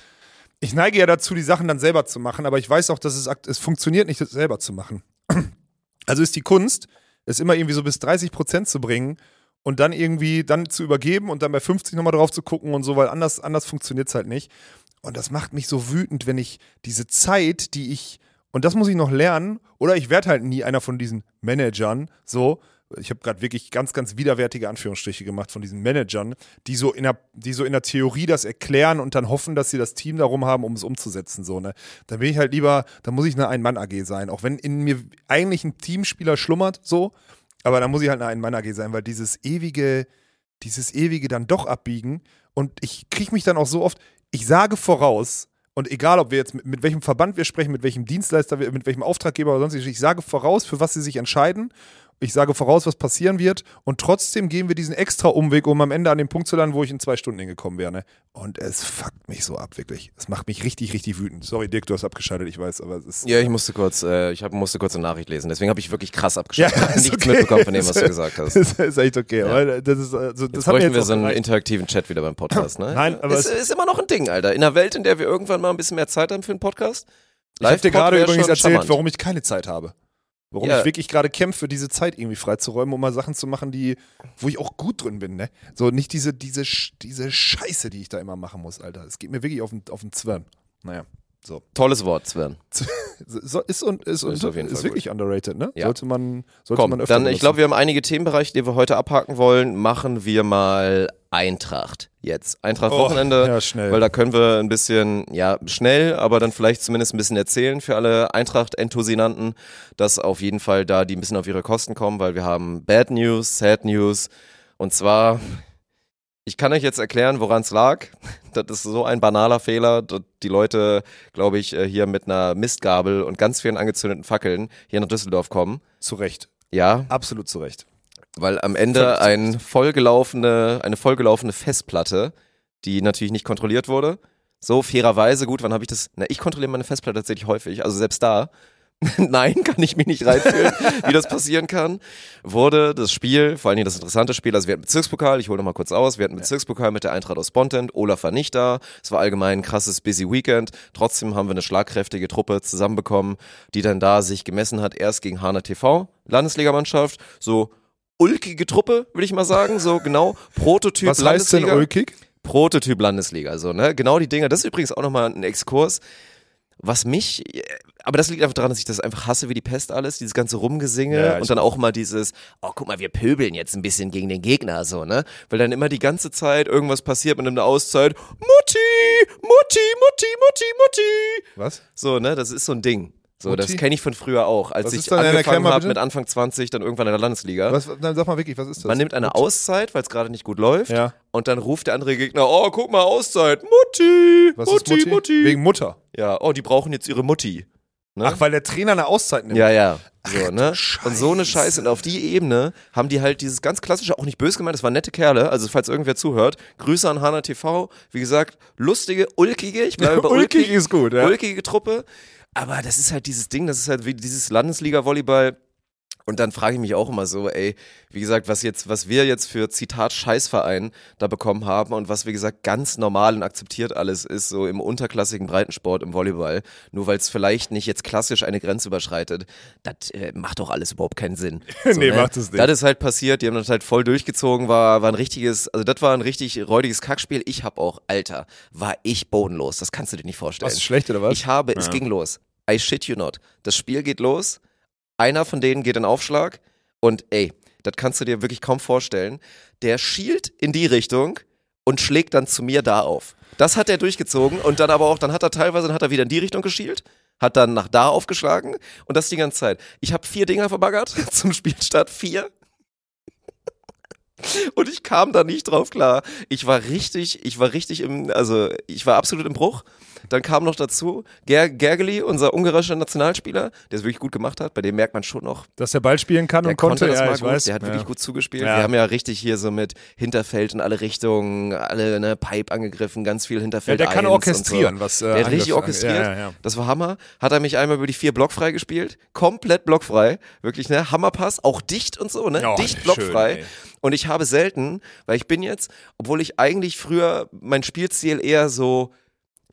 ich neige ja dazu, die Sachen dann selber zu machen, aber ich weiß auch, dass es, es funktioniert nicht, das selber zu machen. Also ist die Kunst, es immer irgendwie so bis 30 Prozent zu bringen und dann irgendwie dann zu übergeben und dann bei 50 nochmal drauf zu gucken und so, weil anders, anders funktioniert es halt nicht. Und das macht mich so wütend, wenn ich diese Zeit, die ich, und das muss ich noch lernen, oder ich werde halt nie einer von diesen Managern, so, ich habe gerade wirklich ganz, ganz widerwärtige Anführungsstriche gemacht von diesen Managern, die so, in der, die so in der Theorie das erklären und dann hoffen, dass sie das Team darum haben, um es umzusetzen. So, ne? Dann bin ich halt lieber, dann muss ich eine Ein-Mann-AG sein, auch wenn in mir eigentlich ein Teamspieler schlummert, so, aber dann muss ich halt eine Ein-Mann-AG sein, weil dieses ewige, dieses ewige dann doch abbiegen und ich kriege mich dann auch so oft, ich sage voraus, und egal, ob wir jetzt mit, mit welchem Verband wir sprechen, mit welchem Dienstleister, mit welchem Auftraggeber oder sonst, ich sage voraus, für was sie sich entscheiden. Ich sage voraus, was passieren wird und trotzdem gehen wir diesen extra Umweg, um am Ende an den Punkt zu landen, wo ich in zwei Stunden hingekommen wäre. Ne? Und es fuckt mich so ab, wirklich. Es macht mich richtig, richtig wütend. Sorry, Dirk, du hast abgeschaltet, ich weiß, aber es ist. Ja, ich musste kurz, äh, ich hab, musste kurz eine Nachricht lesen. Deswegen habe ich wirklich krass abgeschaltet. Ja, nichts okay. mitbekommen von dem, was du gesagt hast. Das ist echt okay. Aber das ist, also, das Jetzt bräuchten jetzt wir so einen gereicht. interaktiven Chat wieder beim Podcast, ne? Nein, aber es es- ist immer noch ein Ding, Alter. In einer Welt, in der wir irgendwann mal ein bisschen mehr Zeit haben für einen Podcast. Ich habe dir gerade übrigens erzählt, charmant. warum ich keine Zeit habe. Warum Ja. ich wirklich gerade kämpfe, diese Zeit irgendwie freizuräumen, um mal Sachen zu machen, die, wo ich auch gut drin bin, ne? So nicht diese, diese, diese Scheiße, die ich da immer machen muss, Alter. Es geht mir wirklich auf den, auf den Zwirn. Naja, so. Tolles Wort, Sven. so ist, und, ist, und, Ist jeden ist wirklich underrated, ne? Ja. Sollte man, sollte Komm, man öfter dann, ich glaube, wir haben einige Themenbereiche, die wir heute abhaken wollen. Machen wir mal Eintracht jetzt. Eintracht-Wochenende. Oh, ja, schnell. Weil da können wir ein bisschen, ja, schnell, aber dann vielleicht zumindest ein bisschen erzählen für alle Eintracht-Enthusianten, dass auf jeden Fall da die ein bisschen auf ihre Kosten kommen, weil wir haben Bad News, Sad News. Und zwar, ich kann euch jetzt erklären, woran es lag. Das ist so ein banaler Fehler. dass Die Leute, glaube ich, äh, hier mit einer Mistgabel und ganz vielen angezündeten Fackeln hier nach Düsseldorf kommen. zu Recht. Ja, Absolut zu Recht. weil am Ende ein vollgelaufene, eine vollgelaufene Festplatte, die natürlich nicht kontrolliert wurde. So fairerweise, gut, wann habe ich das? Na, ich kontrolliere meine Festplatte tatsächlich häufig, also selbst da. Nein, kann ich mich nicht reinfühlen, wie das passieren kann. Wurde das Spiel, vor allen Dingen das interessante Spiel, also wir hatten Bezirkspokal, ich hole nochmal kurz aus, wir hatten Bezirkspokal mit der Eintracht aus Spontent, Olaf war nicht da, es war allgemein ein krasses busy Weekend, trotzdem haben wir eine schlagkräftige Truppe zusammenbekommen, die dann da sich gemessen hat, erst gegen Hana TV, Landesligamannschaft, so ulkige Truppe, würde ich mal sagen, so genau, Prototyp Was heißt denn Landesliga. ulkig? Prototyp Landesliga, so, ne? Genau die Dinger. Das ist übrigens auch nochmal ein Exkurs, was mich, aber das liegt einfach daran, dass ich das einfach hasse wie die Pest alles, dieses ganze Rumgesinge Ja, und dann auch mal dieses, oh, guck mal, wir pöbeln jetzt ein bisschen gegen den Gegner, so, ne? Weil dann immer die ganze Zeit irgendwas passiert mit einer Auszeit, Mutti, Mutti, Mutti, Mutti, Mutti. Was? So, ne? Das ist so ein Ding. So, das Mutti? kenne ich von früher auch. Als Was ich das angefangen habe mit Anfang 20, dann irgendwann in der Landesliga. Was, dann sag mal wirklich, was ist das? Man nimmt eine Auszeit, weil es gerade nicht gut läuft. Ja. Und dann ruft der andere Gegner, oh, guck mal, Auszeit. Mutti, Was Mutti, ist Mutti? Wegen Mutter. Ja, oh, die brauchen jetzt ihre Mutti. Ne? Ach, weil der Trainer eine Auszeit nimmt. ja, ja. So, ne? du Und so eine Scheiße. Scheiße. Und auf die Ebene haben die halt dieses ganz klassische, auch nicht böse gemeint, das waren nette Kerle. Also, falls irgendwer zuhört, Grüße an Hana TV. Wie gesagt, lustige, ulkige, ich bleibe bei Ulkig ulkig, ist gut, ja. ulkige Truppe. Aber das ist halt dieses Ding, das ist halt wie dieses Landesliga-Volleyball. Und dann frage ich mich auch immer so, ey, wie gesagt, was jetzt, was wir jetzt für Zitat Scheißverein da bekommen haben und was wie gesagt ganz normal und akzeptiert alles ist, so im unterklassigen Breitensport im Volleyball, nur weil es vielleicht nicht jetzt klassisch eine Grenze überschreitet, das äh, macht doch alles überhaupt keinen Sinn. So, Nee, macht es nicht. Das ist halt passiert, die haben das halt voll durchgezogen, war, war ein richtiges, also das war ein richtig räudiges Kackspiel. Ich hab auch, Alter, war ich bodenlos, das kannst du dir nicht vorstellen. Was, schlecht oder was? Ich habe, es ging los. I shit you not. Das Spiel geht los. Einer von denen geht in Aufschlag und ey, das kannst du dir wirklich kaum vorstellen. Der schielt in die Richtung und schlägt dann zu mir da auf. Das hat er durchgezogen und dann aber auch, dann hat er teilweise, dann hat er wieder in die Richtung geschielt, hat dann nach da aufgeschlagen und das die ganze Zeit. Ich habe vier Dinger verbaggert zum Spielstart, vier. Und ich kam da nicht drauf klar. Ich war richtig, ich war richtig im, also ich war absolut im Bruch. Dann kam noch dazu Ger Gergely, unser ungarischer Nationalspieler, der es wirklich gut gemacht hat. Bei dem merkt man schon noch, Dass der Ball spielen kann und konnte, das ja, mal ich gut. weiß. Der hat ja. wirklich gut zugespielt. Ja. Wir haben ja richtig hier so mit Hinterfeld in alle Richtungen, alle ne, Pipe angegriffen, ganz viel Ja, Hinterfeld. der kann orchestrieren, so. was äh, Der hat richtig orchestriert. Ja, ja, ja. Das war Hammer. Hat er mich einmal über die vier blockfrei gespielt. Komplett blockfrei. Wirklich, ne? Hammerpass. Auch dicht und so, ne? Oh, dicht schön, blockfrei. ey. und ich habe selten, weil ich bin jetzt, obwohl ich eigentlich früher mein Spielziel eher so,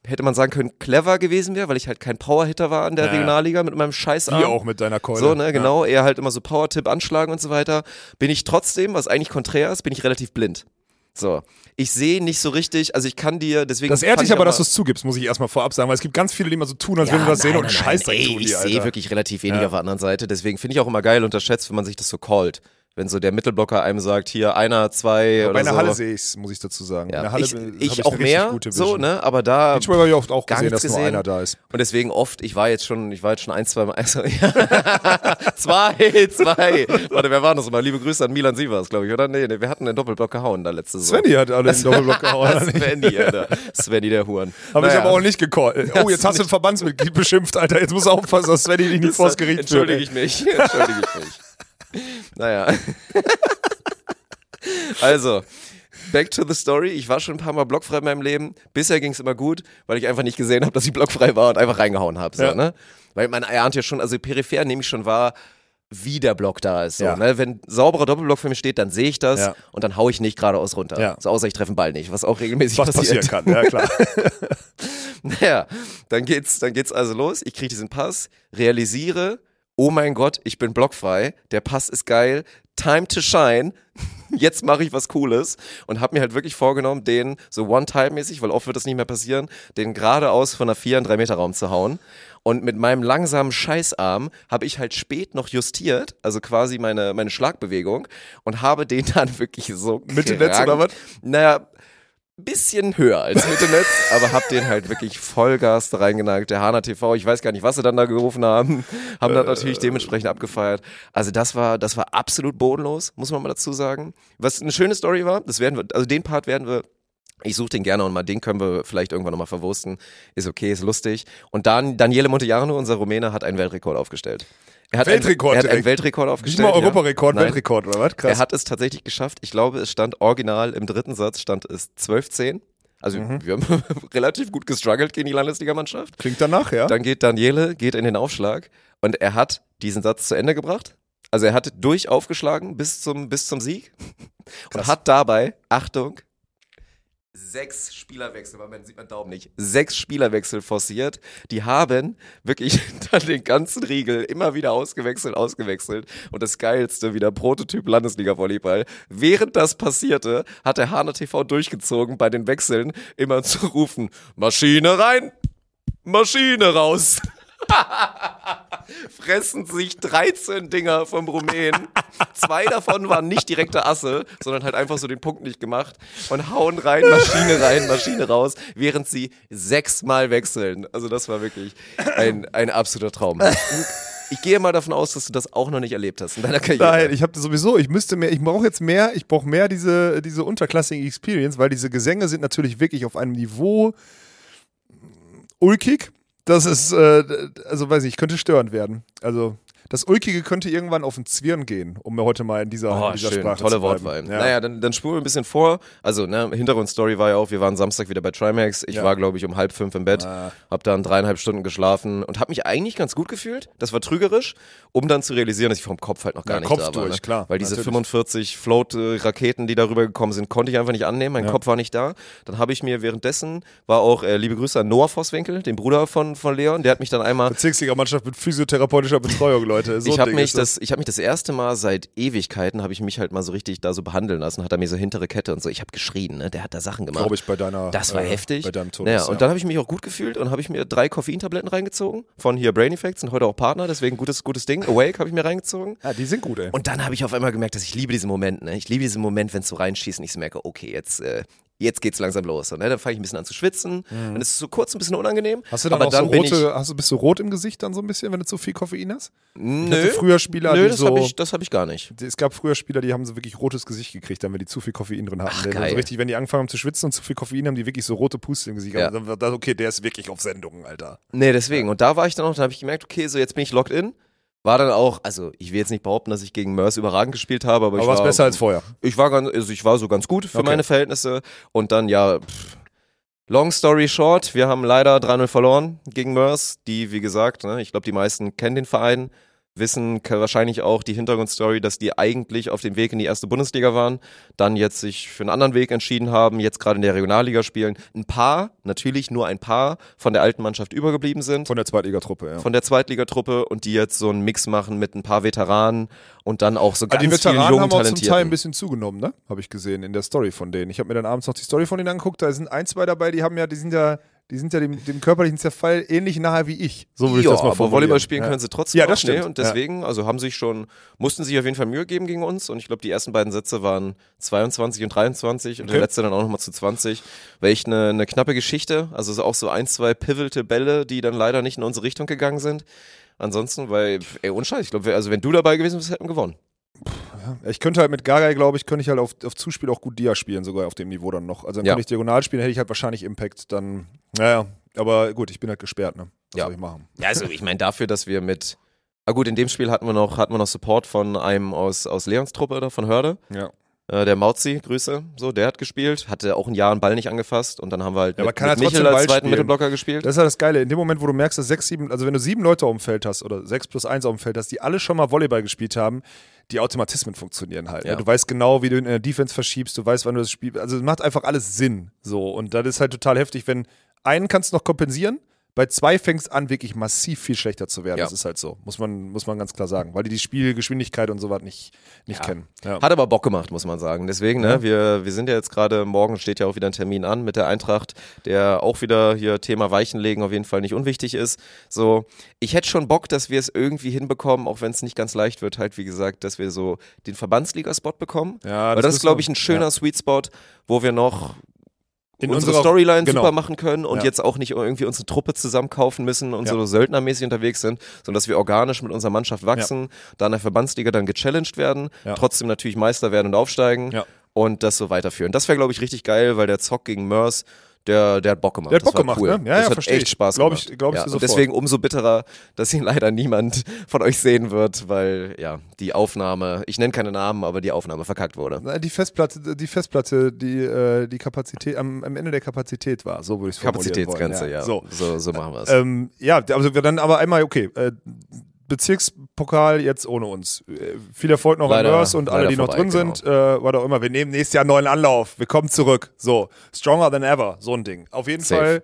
hätte man sagen können, clever gewesen wäre, weil ich halt kein Powerhitter war in der Ja, ja. Regionalliga mit meinem Scheißarm. Wie auch mit deiner Keule. So, ne, Ja. genau, eher halt immer so Power-Tipp anschlagen und so weiter. Bin ich trotzdem, was eigentlich konträr ist, bin ich relativ blind. So. Ich sehe nicht so richtig, also ich kann dir, deswegen. Das ehrt dich ich aber, dass du es zugibst, muss ich erstmal vorab sagen, weil es gibt ganz viele, die immer so tun, als ja, würden wir das sehen nein, und nein, Scheißdreck nein, ey, tun die, Ich sehe wirklich relativ wenig Ja. auf der anderen Seite, deswegen finde ich auch immer geil unterschätzt, wenn man sich das so callt. Wenn so der Mittelblocker einem sagt, hier einer, zwei Bei oder der so. Halle sehe ich es, muss ich dazu sagen. In ja. der Halle ich ich ich auch mehr, gute so, ne, aber da Beachvolleyball habe ich oft auch gesehen, dass nichts nur gesehen. einer da ist. Und deswegen oft, ich war jetzt schon, ich war jetzt schon ein, zwei Mal, also, ja. zwei, zwei. Warte, wer war das mal? Liebe Grüße an Milan Sievers, glaube ich, oder? Nee, nee, wir hatten den Doppelblock gehauen da letzte Saison. Svenny hat alle den Doppelblock gehauen. Svenny, Alter. Svenny, der Huren. Habe ich Naja. aber auch nicht gecallt. Oh, jetzt hast du ein Verbandsmitglied beschimpft, Alter. Jetzt musst du aufpassen, dass Svenny dich nicht vors Gericht führt. Entschuldige ich mich. Entschuldige ich mich. Naja. also, back to the story. Ich war schon ein paar Mal blockfrei in meinem Leben. Bisher ging es immer gut, weil ich einfach nicht gesehen habe, dass ich blockfrei war und einfach reingehauen habe. So, Ja. ne? Weil man ahnt ja schon, also peripher nehme ich schon wahr, wie der Block da ist. So, Ja. ne? Wenn sauberer Doppelblock für mich steht, dann sehe ich das Ja. und dann haue ich nicht geradeaus runter. Ja. So, außer ich treffe den Ball nicht, was auch regelmäßig Was passiert. passieren kann, ja klar. Naja, dann geht's, dann geht's also los. Ich kriege diesen Pass, realisiere, oh mein Gott, ich bin blockfrei, der Pass ist geil, time to shine. Jetzt mache ich was Cooles und habe mir halt wirklich vorgenommen, den so One-Time-mäßig, weil oft wird das nicht mehr passieren, den geradeaus von einer 4 in 3 Meter Raum zu hauen. Und mit meinem langsamen Scheißarm habe ich halt spät noch justiert, also quasi meine, meine Schlagbewegung und habe den dann wirklich so Mitte Netz oder was? Naja, bisschen höher als Mitte Netz, aber hab den halt wirklich Vollgas da reingenagt. Der Hana TV, ich weiß gar nicht, was sie dann da gerufen haben, haben das natürlich dementsprechend abgefeiert. Also das war, das war absolut bodenlos, muss man mal dazu sagen. Was eine schöne Story war, das werden wir, also den Part werden wir ich suche den gerne und mal den können wir vielleicht irgendwann nochmal verwursten. Ist okay, ist lustig. Und dann Daniele Montejarno, unser Rumäne, hat einen Weltrekord aufgestellt. Er hat Weltrekord einen, er hat einen? Weltrekord Nicht aufgestellt. mal Europarekord, Nein. Weltrekord oder was? Krass. Er hat es tatsächlich geschafft. Ich glaube, es stand original im dritten Satz, stand es 12-10. Also Mhm. wir haben relativ gut gestruggelt gegen die Landesligamannschaft. Klingt danach, ja? Dann geht Daniele, geht in den Aufschlag und er hat diesen Satz zu Ende gebracht. Also er hat durch aufgeschlagen bis zum, bis zum Sieg und Krass. hat dabei, Achtung, sechs Spielerwechsel, weil man sieht man Daumen nicht, sechs Spielerwechsel forciert. Die haben wirklich dann den ganzen Riegel immer wieder ausgewechselt, ausgewechselt. Und das Geilste, wieder Prototyp Landesliga-Volleyball. Während das passierte, hat der Hane TV durchgezogen, bei den Wechseln immer zu rufen, Maschine rein, Maschine raus. Fressen sich 13 Dinger vom Rumänen. Zwei davon waren nicht direkte Asse, sondern halt einfach so den Punkt nicht gemacht und hauen rein, Maschine rein, Maschine raus, während sie sechsmal wechseln. Also das war wirklich ein, ein absoluter Traum. Ich gehe mal davon aus, dass du das auch noch nicht erlebt hast in deiner Karriere. Nein, ich habe sowieso, ich müsste mehr, ich brauche jetzt mehr, ich brauche mehr diese, diese unterklassige Experience, weil diese Gesänge sind natürlich wirklich auf einem Niveau ulkig. Das ist, äh, also weiß ich, könnte störend werden. Also das Ulkige könnte irgendwann auf den Zwirn gehen, um mir heute mal in dieser, Oh, in dieser schön, Sprache tolle zu bleiben. Wortwahl. Ja. Naja, dann, dann spulen wir ein bisschen vor. Also, ne, Hintergrundstory war ja auch, wir waren Samstag wieder bei Trimax. Ich Ja. war, glaube ich, um halb fünf im Bett, Ah. hab dann dreieinhalb Stunden geschlafen und habe mich eigentlich ganz gut gefühlt. Das war trügerisch, um dann zu realisieren, dass ich vom Kopf halt noch gar Ja, nicht Kopf da war. durch, ne? klar, Weil diese natürlich. 45 Float-Raketen, die darüber gekommen sind, konnte ich einfach nicht annehmen. Mein Ja. Kopf war nicht da. Dann habe ich mir währenddessen, war auch, äh, liebe Grüße an Noah Vosswinkel, den Bruder von, von Leon, der hat mich dann einmal Bezirksligamannschaft mit physiotherapeutischer Betreuung, Leute. So ich habe mich das. das, ich habe mich das erste Mal seit Ewigkeiten habe ich mich halt mal so richtig da so behandeln lassen. Hat er mir so hintere Kette und so. Ich habe geschrien, ne? Der hat da Sachen gemacht. glaube ich, bei deiner. das war äh, heftig. Bei deinem Tod. naja, und dann habe ich mich auch gut gefühlt und habe ich mir drei Koffeintabletten reingezogen von hier Brain Effects sind heute auch Partner, deswegen gutes gutes Ding. Awake habe ich mir reingezogen. ja, die sind gut, ey. Und dann habe ich auf einmal gemerkt, dass ich liebe diesen Moment. Ne? Ich liebe diesen Moment, wenn es so reinschießt und ich merke, okay, jetzt äh, jetzt geht's langsam los. So, ne? Dann fange ich ein bisschen an zu schwitzen. Dann ist es so kurz ein bisschen unangenehm. Hast du dann aber auch dann so rote, hast du, bist du rot im Gesicht dann so ein bisschen, wenn du zu viel Koffein hast? ich, Ich nö, früher Spieler, nö, die das so. habe ich, das hab ich gar nicht. Es gab früher Spieler, die haben so wirklich rotes Gesicht gekriegt, dann wenn die zu viel Koffein drin hatten. Ach, Der- geil. So richtig, wenn die angefangen haben zu schwitzen und zu viel Koffein haben, die wirklich so rote Puste im Gesicht. Ja. Dann war das, okay, der ist wirklich auf Sendung, Alter. Nee, deswegen. Und da war ich dann auch, dann habe ich gemerkt, okay, so jetzt bin ich locked in. War dann auch, also ich will jetzt nicht behaupten, dass ich gegen Mörs überragend gespielt habe, aber, Aber ich war es war besser als vorher. Ich war ganz, also ich war so ganz gut für Okay. meine Verhältnisse. Und dann, ja, pff, long story short, wir haben leider 3-0 verloren gegen Mörs, die, wie gesagt, ne, ich glaube, die meisten kennen den Verein, wissen wahrscheinlich auch die Hintergrundstory, dass die eigentlich auf dem Weg in die erste Bundesliga waren, dann jetzt sich für einen anderen Weg entschieden haben, jetzt gerade in der Regionalliga spielen. Ein paar, natürlich nur ein paar von der alten Mannschaft übergeblieben sind Von der Zweitligatruppe, ja. von der Zweitligatruppe und die jetzt so einen Mix machen mit ein paar Veteranen und dann auch so ganz die vielen Veteranen jungen haben auch zum Teil ein bisschen zugenommen, ne? Habe ich gesehen in der Story von denen. Ich habe mir dann abends noch die Story von denen angeguckt. Da sind ein, zwei dabei, die haben ja, die sind ja, die sind ja dem, dem körperlichen Zerfall ähnlich nahe wie ich. So würde ich ja, das mal aber. Volleyball spielen ja. können sie trotzdem Ja, das auch, ne? stimmt. Und deswegen, also haben sich schon, mussten sich auf jeden Fall Mühe geben gegen uns und ich glaube, die ersten beiden Sätze waren 22 und 23 und Okay. der letzte dann auch nochmal zu 20. War echt eine, eine knappe Geschichte, also so auch so ein, zwei pivote Bälle, die dann leider nicht in unsere Richtung gegangen sind. Ansonsten, weil, ey, unscheiß, ich glaube, also wenn du dabei gewesen bist, hätten wir gewonnen. Ich könnte halt mit Gagai, glaube ich, könnte ich halt auf, auf Zuspiel auch gut Dia spielen, sogar auf dem Niveau dann noch. Also dann Ja. könnte ich diagonal spielen, hätte ich halt wahrscheinlich Impact dann. Naja, aber gut, ich bin halt gesperrt, ne? Was Ja. soll ich machen? Ja, also ich meine, dafür, dass wir mit Ah gut, in dem Spiel hatten wir noch, hatten wir noch Support von einem aus, aus Leons Truppe oder von Hörde. Ja. Äh, der Mauzi, Grüße. So, der hat gespielt, hatte auch ein Jahr einen Ball nicht angefasst und dann haben wir halt Ja, aber mit, kann mit er Michel als Ball zweiten spielen? Mittelblocker gespielt. Das ist ja das Geile. In dem Moment, wo du merkst, dass sechs, sieben, also wenn du sieben Leute auf dem Feld hast oder sechs plus eins auf dem Feld hast, die alle schon mal Volleyball gespielt haben, die Automatismen funktionieren halt. Ja. Ne? Du weißt genau, wie du in der Defense verschiebst, du weißt, wann du das Spiel. Also es macht einfach alles Sinn. So. Und das ist halt total heftig, wenn einen kannst du noch kompensieren. Bei zwei fängst es an, wirklich massiv viel schlechter zu werden. Ja. Das ist halt so. Muss man, muss man ganz klar sagen. Weil die die Spielgeschwindigkeit und sowas nicht, nicht kennen. Ja. Hat aber Bock gemacht, muss man sagen. Deswegen, ne, wir, wir sind ja jetzt gerade, morgen steht ja auch wieder ein Termin an mit der Eintracht, der auch wieder hier Thema Weichenlegen auf jeden Fall nicht unwichtig ist. So, ich hätte schon Bock, dass wir es irgendwie hinbekommen, auch wenn es nicht ganz leicht wird, halt wie gesagt, dass wir so den Verbandsliga-Spot bekommen. Ja, Weil das das ist, glaube ich, ein schöner ja. Sweet Spot, wo wir noch In unsere unserer- Storyline genau. super machen können und Ja. jetzt auch nicht irgendwie unsere Truppe zusammenkaufen müssen und Ja. so söldnermäßig unterwegs sind, sondern dass wir organisch mit unserer Mannschaft wachsen, da in der Verbandsliga dann gechallenged werden, Ja. trotzdem natürlich Meister werden und aufsteigen Ja. und das so weiterführen. Das wäre, glaube ich, richtig geil, weil der Zock gegen Mörs, der, der hat Bock gemacht. Der hat Das Bock war gemacht, cool. ne? Ja, das ja, hat versteh echt ich. Spaß Glaub gemacht. ich- glaub ich ja, und deswegen umso bitterer, dass ihn leider niemand von euch sehen wird, weil ja, die Aufnahme, ich nenne keine Namen, aber die Aufnahme verkackt wurde. Die Festplatte, die Festplatte, die, äh, die Kapazität, am, am Ende der Kapazität war, so würde ich es Kapazitätsgrenze, ja. So. So, so machen wir es. Ähm, ja, also wir dann aber einmal, okay, äh, Bezirkspokal jetzt ohne uns. Äh, viel Erfolg noch Leider- an Mörs und alle, die noch vorbei, drin genau. sind, äh, was auch immer. Wir nehmen nächstes Jahr einen neuen Anlauf. Wir kommen zurück. So, stronger than ever, so ein Ding. Auf jeden Safe. Fall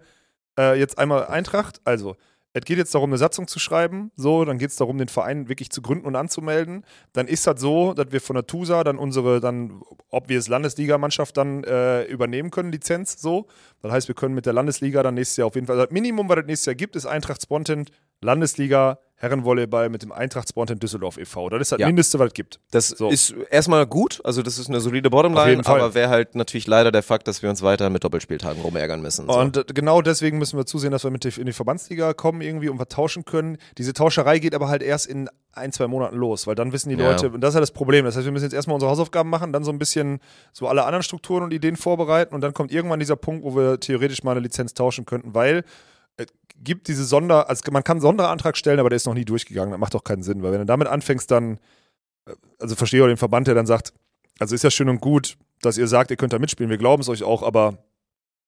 äh, jetzt einmal Eintracht. Also, es geht jetzt darum, eine Satzung zu schreiben. So, dann geht es darum, den Verein wirklich zu gründen und anzumelden. Dann ist das so, dass wir von der TUSA dann unsere, dann, ob wir es Landesligamannschaft dann äh, übernehmen können, Lizenz. So. Das heißt, wir können mit der Landesliga dann nächstes Jahr auf jeden Fall. Das Minimum, was das nächstes Jahr gibt, ist Eintracht Spontent, Landesliga, Herrenvolleyball mit dem Eintracht Spontent Düsseldorf e.V. Das ist das Ja. Mindeste, was es gibt. Das So. ist erstmal gut, also das ist eine solide Bottomline, aber wäre halt natürlich leider der Fakt, dass wir uns weiter mit Doppelspieltagen rumärgern müssen. So. Und äh, genau deswegen müssen wir zusehen, dass wir mit in die Verbandsliga kommen irgendwie und was tauschen können. Diese Tauscherei geht aber halt erst in ein, zwei Monaten los, weil dann wissen die Ja. Leute, und das ist ja das Problem. Das heißt, wir müssen jetzt erstmal unsere Hausaufgaben machen, dann so ein bisschen so alle anderen Strukturen und Ideen vorbereiten und dann kommt irgendwann dieser Punkt, wo wir theoretisch mal eine Lizenz tauschen könnten, weil gibt diese Sonder, also man kann einen Sonderantrag stellen, aber der ist noch nie durchgegangen. Das macht doch keinen Sinn, weil wenn du damit anfängst, dann, äh, also verstehe auch den Verband, der dann sagt, also ist ja schön und gut, dass ihr sagt, ihr könnt da mitspielen, wir glauben es euch auch, aber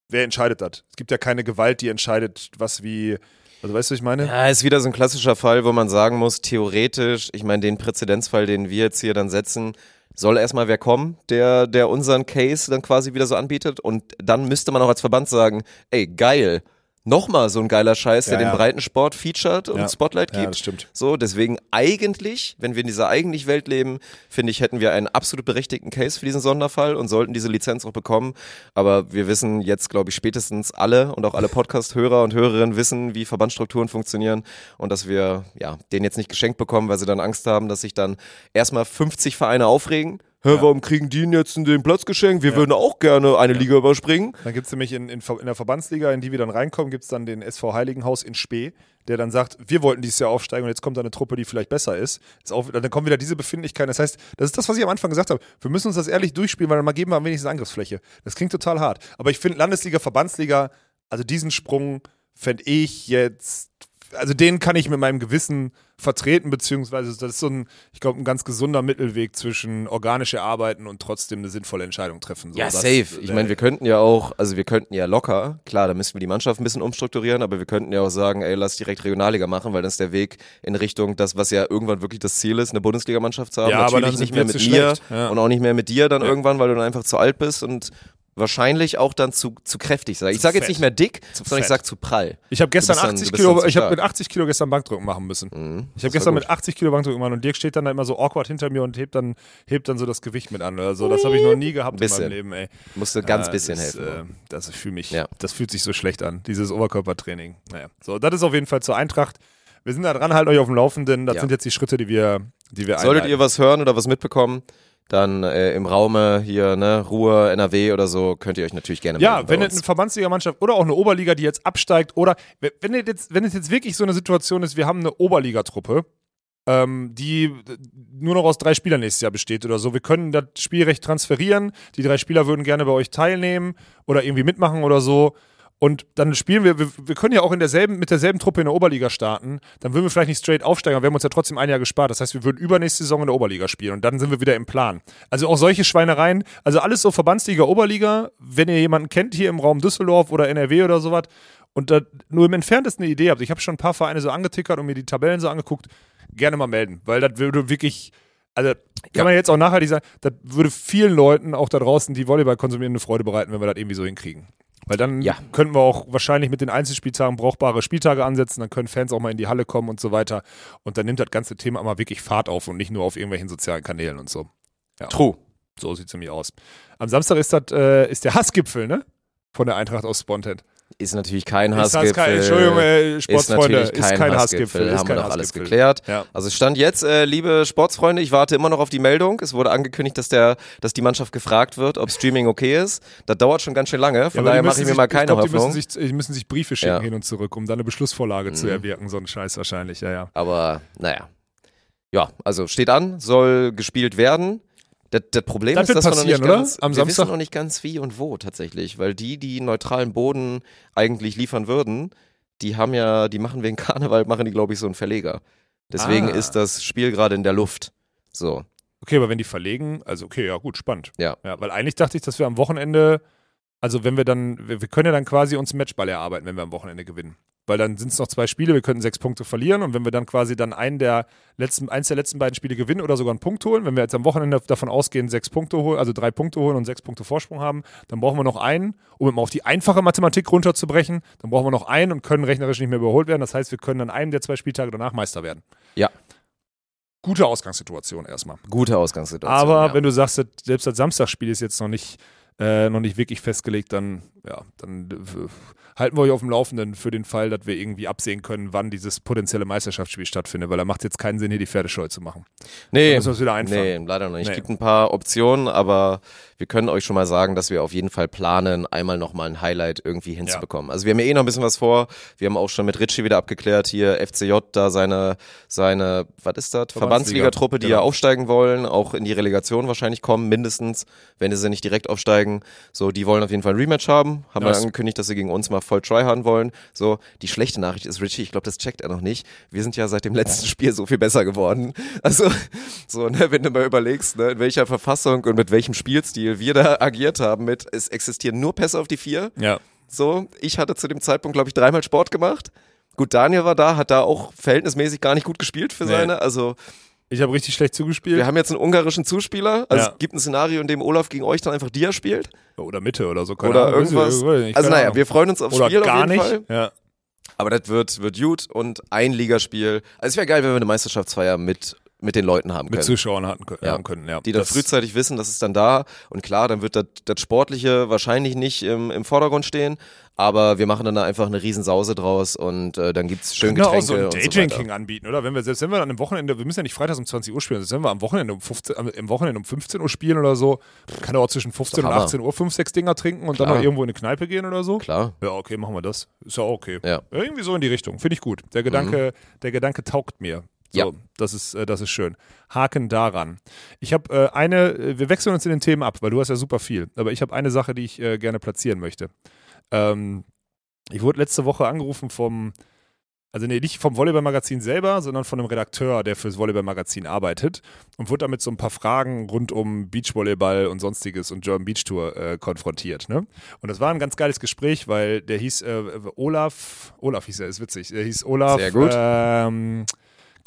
wer entscheidet das? Es gibt ja keine Gewalt, die entscheidet, was wie. Also weißt du, was ich meine? Ja, ist wieder so ein klassischer Fall, wo man sagen muss, theoretisch, ich meine, den Präzedenzfall, den wir jetzt hier dann setzen, soll erstmal wer kommen, der, der unseren Case dann quasi wieder so anbietet. Und dann müsste man auch als Verband sagen, ey, geil, nochmal so ein geiler Scheiß, der Ja, ja. den Breitensport featured und Ja. Spotlight Ja, gibt. das stimmt. So, deswegen eigentlich, wenn wir in dieser eigentlich Welt leben, finde ich, hätten wir einen absolut berechtigten Case für diesen Sonderfall und sollten diese Lizenz auch bekommen. Aber wir wissen jetzt, glaube ich, spätestens alle und auch alle Podcast-Hörer und Hörerinnen wissen, wie Verbandsstrukturen funktionieren und dass wir ja den jetzt nicht geschenkt bekommen, weil sie dann Angst haben, dass sich dann erstmal 50 Vereine aufregen. Hä, warum kriegen die jetzt den Platz geschenkt? Wir würden auch gerne eine Liga überspringen. Dann gibt es nämlich in, in, in der Verbandsliga, in die wir dann reinkommen, gibt es dann den SV Heiligenhaus in Spee, der dann sagt, wir wollten dieses Jahr aufsteigen und jetzt kommt da eine Truppe, die vielleicht besser ist. ist auch, dann kommen wieder diese Befindlichkeiten. Das heißt, das ist das, was ich am Anfang gesagt habe. Wir müssen uns das ehrlich durchspielen, weil dann mal geben wir am wenigsten Angriffsfläche. Das klingt total hart. Aber ich finde Landesliga, Verbandsliga, also diesen Sprung fände ich jetzt, also den kann ich mit meinem Gewissen vertreten, beziehungsweise das ist so ein, ich glaube, ein ganz gesunder Mittelweg zwischen organisch erarbeiten und trotzdem eine sinnvolle Entscheidung treffen. So, Ja, das- safe. Ich äh, meine, wir könnten ja auch, also wir könnten ja locker, klar, da müssen wir die Mannschaft ein bisschen umstrukturieren, aber wir könnten ja auch sagen, ey, lass direkt Regionalliga machen, weil dann ist der Weg in Richtung das, was ja irgendwann wirklich das Ziel ist, eine Bundesligamannschaft zu haben. Ja, aber Natürlich dann nicht mehr mit mir. Ja. und auch nicht mehr mit dir dann irgendwann, weil du dann einfach zu alt bist und wahrscheinlich auch dann zu, zu kräftig sei. Ich sage jetzt nicht mehr dick, sondern ich fett. sag zu prall. Ich habe gestern bist dann- 80 du bist Kilo, dann zu ich habe mit 80 Kilo gestern Bankdrücken machen müssen. Mhm, Ich habe gestern mit 80 Kilo Bankdrücken gemacht und Dirk steht dann da immer so awkward hinter mir und hebt dann, hebt dann so das Gewicht mit an. Also das habe ich noch nie gehabt in Bisschen. meinem Leben, ey. Musste ganz Ja, bisschen das, helfen. Äh, das fühlt mich, Ja. das fühlt sich so schlecht an, dieses Oberkörpertraining. Naja, so, das ist auf jeden Fall zur Eintracht. Wir sind da dran, halt euch auf dem Laufenden. Das Ja. sind jetzt die Schritte, die wir, die wir Solltet einleiten. ihr was hören oder was mitbekommen, dann äh, im Raume hier, ne, Ruhr, NRW oder so, könnt ihr euch natürlich gerne Ja, wenn es uns. eine Verbandsligamannschaft oder auch eine Oberliga, die jetzt absteigt, oder wenn- es jetzt, wenn es jetzt wirklich so eine Situation ist, wir haben eine Oberligatruppe, ähm, die äh, nur noch aus drei Spielern nächstes Jahr besteht oder so. Wir können das Spielrecht transferieren. Die drei Spieler würden gerne bei euch teilnehmen oder irgendwie mitmachen oder so. Und dann spielen wir, wir, wir können ja auch in derselben, mit derselben Truppe in der Oberliga starten. Dann würden wir vielleicht nicht straight aufsteigen, aber wir haben uns ja trotzdem ein Jahr gespart. Das heißt, wir würden übernächste Saison in der Oberliga spielen und dann sind wir wieder im Plan. Also auch solche Schweinereien, also alles so Verbandsliga, Oberliga, wenn ihr jemanden kennt hier im Raum Düsseldorf oder NRW oder sowas und da nur im Entferntesten eine Idee habt. Ich habe schon ein paar Vereine so angetickert und mir die Tabellen so angeguckt, gerne mal melden, weil das würde wirklich, also kann Ja. man jetzt auch nachhaltig sagen, das würde vielen Leuten auch da draußen, die Volleyball konsumieren, eine Freude bereiten, wenn wir das irgendwie so hinkriegen. Weil dann Ja. könnten wir auch wahrscheinlich mit den Einzelspieltagen brauchbare Spieltage ansetzen, dann können Fans auch mal in die Halle kommen und so weiter. Und dann nimmt das ganze Thema mal wirklich Fahrt auf und nicht nur auf irgendwelchen sozialen Kanälen und so. True. So sieht es nämlich aus. Am Samstag ist das äh, ist der Hassgipfel, ne? Von der Eintracht aus Spontan. Ist natürlich kein Ist Hassgipfel. kein- Entschuldigung, äh, ist Sportsfreunde, ist kein, kein Hassgipfel. Hassgipfel, ist Haben kein wir doch alles geklärt. Ja. Also Stand jetzt, äh, liebe Sportsfreunde, ich warte immer noch auf die Meldung. Es wurde angekündigt, dass der, dass die Mannschaft gefragt wird, ob Streaming okay ist. Das dauert schon ganz schön lange. Von die daher mache ich mir sich- mal keine ich glaub, Hoffnung. Die müssen sich, die müssen sich Briefe schicken Ja. Mhm. hin und zurück, um dann eine Beschlussvorlage zu erwirken. So ein Scheiß wahrscheinlich, ja, ja. Aber naja. Ja, also steht an, soll gespielt werden. Das, das Problem Das ist, dass wir noch nicht oder? ganz, Am wir Samstag? wissen noch nicht ganz wie und wo tatsächlich, weil die, die neutralen Boden eigentlich liefern würden, die haben ja, die machen wegen Karneval, machen die glaube ich so einen Verleger. Deswegen Ah. ist das Spiel gerade in der Luft. So. Okay, aber wenn die verlegen, also okay, ja gut, spannend. Ja. ja. Weil eigentlich dachte ich, dass wir am Wochenende, also wenn wir dann, wir, wir können ja dann quasi uns einen Matchball erarbeiten, wenn wir am Wochenende gewinnen. Weil dann sind es noch zwei Spiele, wir könnten sechs Punkte verlieren und wenn wir dann quasi dann einen der letzten, eins der letzten beiden Spiele gewinnen oder sogar einen Punkt holen, wenn wir jetzt am Wochenende davon ausgehen, sechs Punkte holen, also drei Punkte holen und sechs Punkte Vorsprung haben, dann brauchen wir noch einen, um mal auf die einfache Mathematik runterzubrechen, dann brauchen wir noch einen und können rechnerisch nicht mehr überholt werden. Das heißt, wir können an einem der zwei Spieltage danach Meister werden. Ja. Gute Ausgangssituation erstmal. Gute Ausgangssituation. Aber ja. wenn du sagst, selbst das Samstagsspiel ist jetzt noch nicht, äh, noch nicht wirklich festgelegt, dann, ja, dann halten wir euch auf dem Laufenden für den Fall, dass wir irgendwie absehen können, wann dieses potenzielle Meisterschaftsspiel stattfindet, weil da macht es jetzt keinen Sinn, hier die Pferde scheu zu machen. Nee, müssen wir wieder einfangen. nee, leider noch nicht. Es Nee. gibt ein paar Optionen, aber wir können euch schon mal sagen, dass wir auf jeden Fall planen, einmal nochmal ein Highlight irgendwie hinzubekommen. Also wir haben ja eh noch ein bisschen was vor. Wir haben auch schon mit Ritchie wieder abgeklärt, hier FCJ da seine, seine, was ist das? Verbandsligatruppe, die genau. ja aufsteigen wollen, auch in die Relegation wahrscheinlich kommen, mindestens, wenn sie nicht direkt aufsteigen. So, die wollen auf jeden Fall ein Rematch haben. Haben Das- angekündigt, dass sie gegen uns mal voll tryharden wollen. So, die schlechte Nachricht ist, Richie, ich glaube, das checkt er noch nicht. Wir sind ja seit dem letzten Spiel so viel besser geworden. Also, so, ne, wenn du mal überlegst, ne, in welcher Verfassung und mit welchem Spielstil wir da agiert haben mit, es existieren nur Pässe auf die vier. Ja. So, ich hatte zu dem Zeitpunkt, glaube ich, dreimal Sport gemacht. Gut, Daniel war da, hat da auch verhältnismäßig gar nicht gut gespielt für Nee. seine. Also, Ich habe richtig schlecht zugespielt. wir haben jetzt einen ungarischen Zuspieler. Also, Ja. es gibt ein Szenario, in dem Olaf gegen euch dann einfach Dia spielt. oder Mitte oder so. keine Oder Ahnung, irgendwas. ich Also, naja, Ahnung. wir freuen uns aufs Oder Spiel gar auf jeden nicht. Fall. Ja. Aber das wird, wird gut und ein Ligaspiel. Also es wäre geil, wenn wir eine Meisterschaftsfeier mit, mit den Leuten haben Mit können. Zuschauern hatten, können- Ja. haben können. Ja. die dann Das- frühzeitig wissen, das ist dann da. Und klar, dann wird das, das Sportliche wahrscheinlich nicht im, im Vordergrund stehen. Aber wir machen dann da einfach eine Riesensause draus und äh, dann gibt's schön wir Getränke auch so ein und so Daydrinking weiter. anbieten, oder? Wenn wir, selbst wenn wir dann am Wochenende, wir müssen ja nicht freitags um 20 Uhr spielen, selbst wenn wir am Wochenende um 15, am, Wochenende um 15 Uhr spielen oder so, kann er auch zwischen 15 und Hammer. 18 Uhr fünf, sechs Dinger trinken und dann Klar. noch irgendwo in eine Kneipe gehen oder so. Klar. Ja, okay, machen wir das. Ist ja auch okay. Ja. Mhm. Irgendwie so in die Richtung. Finde ich gut. Der Gedanke, der Gedanke taugt mir. So, Ja. das ist, äh, das ist schön. Haken daran. Ich habe äh, eine, äh, wir wechseln uns in den Themen ab, weil du hast ja super viel. Aber ich habe eine Sache, die ich äh, gerne platzieren möchte. Ähm, ich wurde letzte Woche angerufen vom, also nee, nicht vom Volleyball-Magazin selber, sondern von einem Redakteur, der fürs Volleyball-Magazin arbeitet und wurde damit so ein paar Fragen rund um Beachvolleyball und sonstiges und German Beach Tour äh, konfrontiert. Ne? Und das war ein ganz geiles Gespräch, weil der hieß äh, Olaf, Olaf hieß er, ist witzig, der hieß Olaf Sehr gut. Ähm,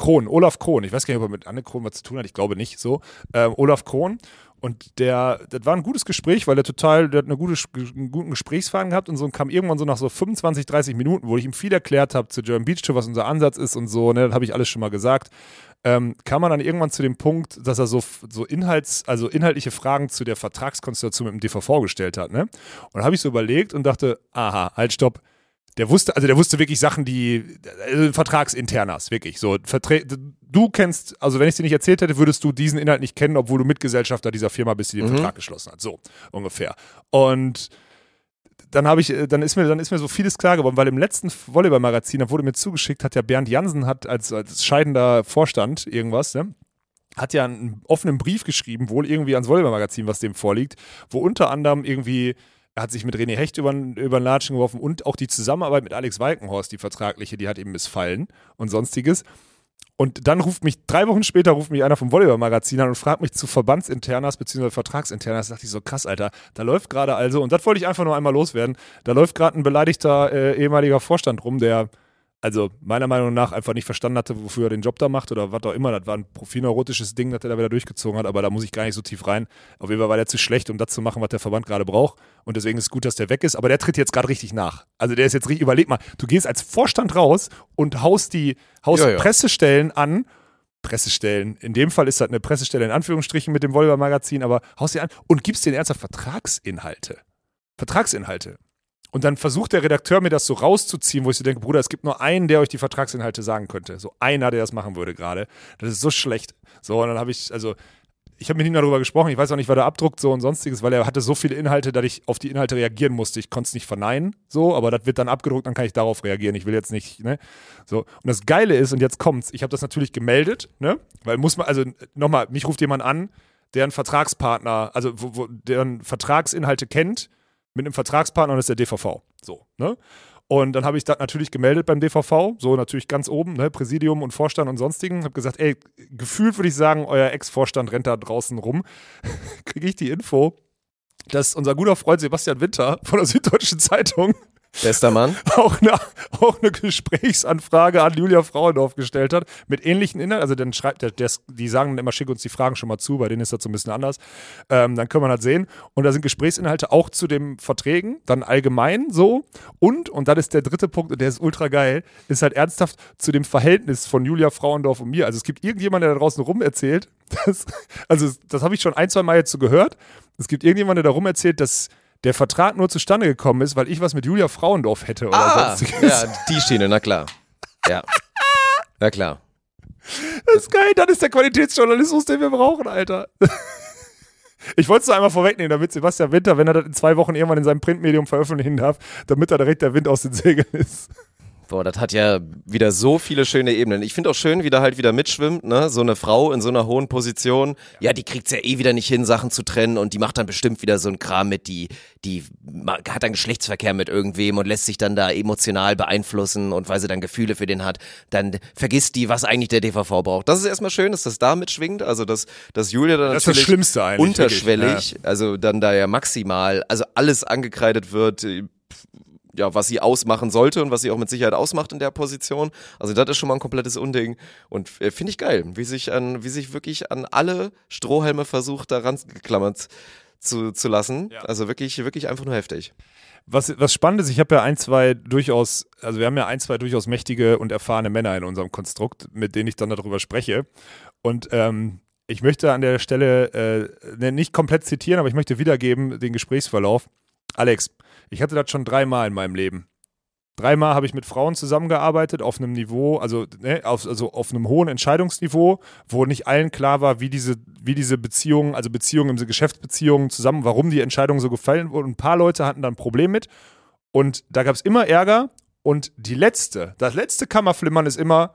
Krohn, Olaf Krohn. Ich weiß gar nicht, ob er mit Anne Krohn was zu tun hat, ich glaube nicht so. Ähm, Olaf Krohn. Und der, das war ein gutes Gespräch, weil der total, der hat eine gute, einen guten Gesprächsfaden gehabt und so und kam irgendwann so nach so 25, 30 Minuten, wo ich ihm viel erklärt habe zu German Beach Tour, was unser Ansatz ist und so, ne, das habe ich alles schon mal gesagt. Ähm, kam man dann irgendwann zu dem Punkt, dass er so, so Inhalts, also inhaltliche Fragen zu der Vertragskonstellation mit dem DVV gestellt hat, ne? Und dann habe ich so überlegt und dachte, aha, halt, stopp. Der wusste, also der wusste wirklich Sachen, die also Vertragsinternas, wirklich. So, Verträ du kennst, also wenn ich dir nicht erzählt hätte, würdest du diesen Inhalt nicht kennen, obwohl du Mitgesellschafter dieser Firma bist, die den Vertrag geschlossen hat. So ungefähr. Und dann habe ich, dann ist mir, dann ist mir so vieles klar geworden, weil im letzten Volleyball-Magazin, da wurde mir zugeschickt, hat ja Bernd Jansen hat als, als scheidender Vorstand irgendwas, ne? Hat ja einen offenen Brief geschrieben, wohl irgendwie ans Volleyball-Magazin, was dem vorliegt, wo unter anderem irgendwie er hat sich mit René Hecht über, über den Latschen geworfen und auch die Zusammenarbeit mit Alex Walkenhorst, die vertragliche, die hat ihm missfallen und sonstiges. Und dann ruft mich, drei Wochen später ruft mich einer vom Volleyball-Magazin an und fragt mich zu Verbandsinternas bzw. Vertragsinternas. Da dachte ich so, krass, Alter, da läuft gerade also, und das wollte ich einfach nur einmal loswerden, da läuft gerade ein beleidigter äh, ehemaliger Vorstand rum, der also meiner Meinung nach einfach nicht verstanden hatte, wofür er den Job da macht oder was auch immer. Das war ein profineurotisches Ding, das er da wieder durchgezogen hat, aber da muss ich gar nicht so tief rein. Auf jeden Fall war der zu schlecht, um das zu machen, was der Verband gerade braucht. Und deswegen ist es gut, dass der weg ist. Aber der tritt jetzt gerade richtig nach. Also der ist jetzt richtig, überleg mal, du gehst als Vorstand raus und haust die, haust Ja, ja. Pressestellen an. Pressestellen. In dem Fall ist das eine Pressestelle in Anführungsstrichen mit dem Volleyball-Magazin, aber haust die an und gibst denen ernsthaft Vertragsinhalte. Vertragsinhalte. Und dann versucht der Redakteur mir das so rauszuziehen, wo ich so denke, Bruder, es gibt nur einen, der euch die Vertragsinhalte sagen könnte. So einer, der das machen würde gerade. Das ist so schlecht. So, und dann habe ich, also, ich habe mit ihm darüber gesprochen, ich weiß auch nicht, was er abdruckt, so und sonstiges, weil er hatte so viele Inhalte, dass ich auf die Inhalte reagieren musste. Ich konnte es nicht verneinen, so, aber das wird dann abgedruckt, dann kann ich darauf reagieren. Ich will jetzt nicht, ne? So. Und das Geile ist, und jetzt kommt's, ich habe das natürlich gemeldet, ne? Weil muss man, also nochmal, mich ruft jemand an, der einen Vertragspartner, also wo, wo, der einen Vertragsinhalte kennt, mit einem Vertragspartner und das ist der DVV. So, ne? Und dann habe ich das natürlich gemeldet beim DVV, so natürlich ganz oben, ne, Präsidium und Vorstand und sonstigen. Habe gesagt, ey, gefühlt würde ich sagen, euer Ex-Vorstand rennt da draußen rum. Kriege ich die Info, dass unser guter Freund Sebastian Winter von der Süddeutschen Zeitung Bester Mann. auch eine, auch eine Gesprächsanfrage an Julia Frauendorf gestellt hat, mit ähnlichen Inhalten. Also dann schreibt der, der, die sagen dann immer, schick uns die Fragen schon mal zu, bei denen ist das so ein bisschen anders. Ähm, dann kann man das sehen. Und da sind Gesprächsinhalte auch zu den Verträgen, dann allgemein so. Und, und das ist der dritte Punkt, und der ist ultra geil, ist halt ernsthaft zu dem Verhältnis von Julia Frauendorf und mir. Also es gibt irgendjemand, der da draußen rum erzählt, dass, also das habe ich schon ein, zwei Mal jetzt so gehört. Es gibt irgendjemand, der da rum erzählt, dass der Vertrag nur zustande gekommen ist, weil ich was mit Julia Frauendorf hätte oder Ah, sonstiges. ja, die Schiene, na klar. Ja. Na klar. Das ist geil, das ist der Qualitätsjournalismus, den wir brauchen, Alter. Ich wollte es nur einmal vorwegnehmen, damit Sebastian Winter, wenn er das in zwei Wochen irgendwann in seinem Printmedium veröffentlichen darf, damit da direkt der Wind aus den Segeln ist. Boah, das hat ja wieder so viele schöne Ebenen. Ich finde auch schön, wie da halt wieder mitschwimmt, ne? So eine Frau in so einer hohen Position. Ja, die kriegt's ja eh wieder nicht hin, Sachen zu trennen und die macht dann bestimmt wieder so einen Kram mit, die, die hat dann Geschlechtsverkehr mit irgendwem und lässt sich dann da emotional beeinflussen und weil sie dann Gefühle für den hat, dann vergisst die, was eigentlich der DVV braucht. Das ist erstmal schön, dass das da mitschwingt, also dass, dass Julia dann Das ist das natürlich Schlimmste eigentlich, unterschwellig, also dann da ja maximal, also alles angekreidet wird, äh, ja, was sie ausmachen sollte und was sie auch mit Sicherheit ausmacht in der Position. Also das ist schon mal ein komplettes Unding und äh, finde ich geil, wie sich an, wie sich wirklich an alle Strohhalme versucht, da rangeklammert zu, zu lassen. Also wirklich, wirklich einfach nur heftig. Was, was spannend ist, ich habe ja ein, zwei durchaus, also wir haben ja ein, zwei durchaus mächtige und erfahrene Männer in unserem Konstrukt, mit denen ich dann darüber spreche. Und ähm, ich möchte an der Stelle äh, ne, nicht komplett zitieren, aber ich möchte wiedergeben den Gesprächsverlauf. Alex, ich hatte das schon dreimal in meinem Leben. Dreimal habe ich mit Frauen zusammengearbeitet auf einem Niveau, also, ne, auf, also auf einem hohen Entscheidungsniveau, wo nicht allen klar war, wie diese, wie diese Beziehungen, also Beziehungen Geschäftsbeziehungen zusammen, warum die Entscheidungen so gefallen wurden. Ein paar Leute hatten da ein Problem mit und da gab es immer Ärger und die letzte, das letzte Kammerflimmern ist immer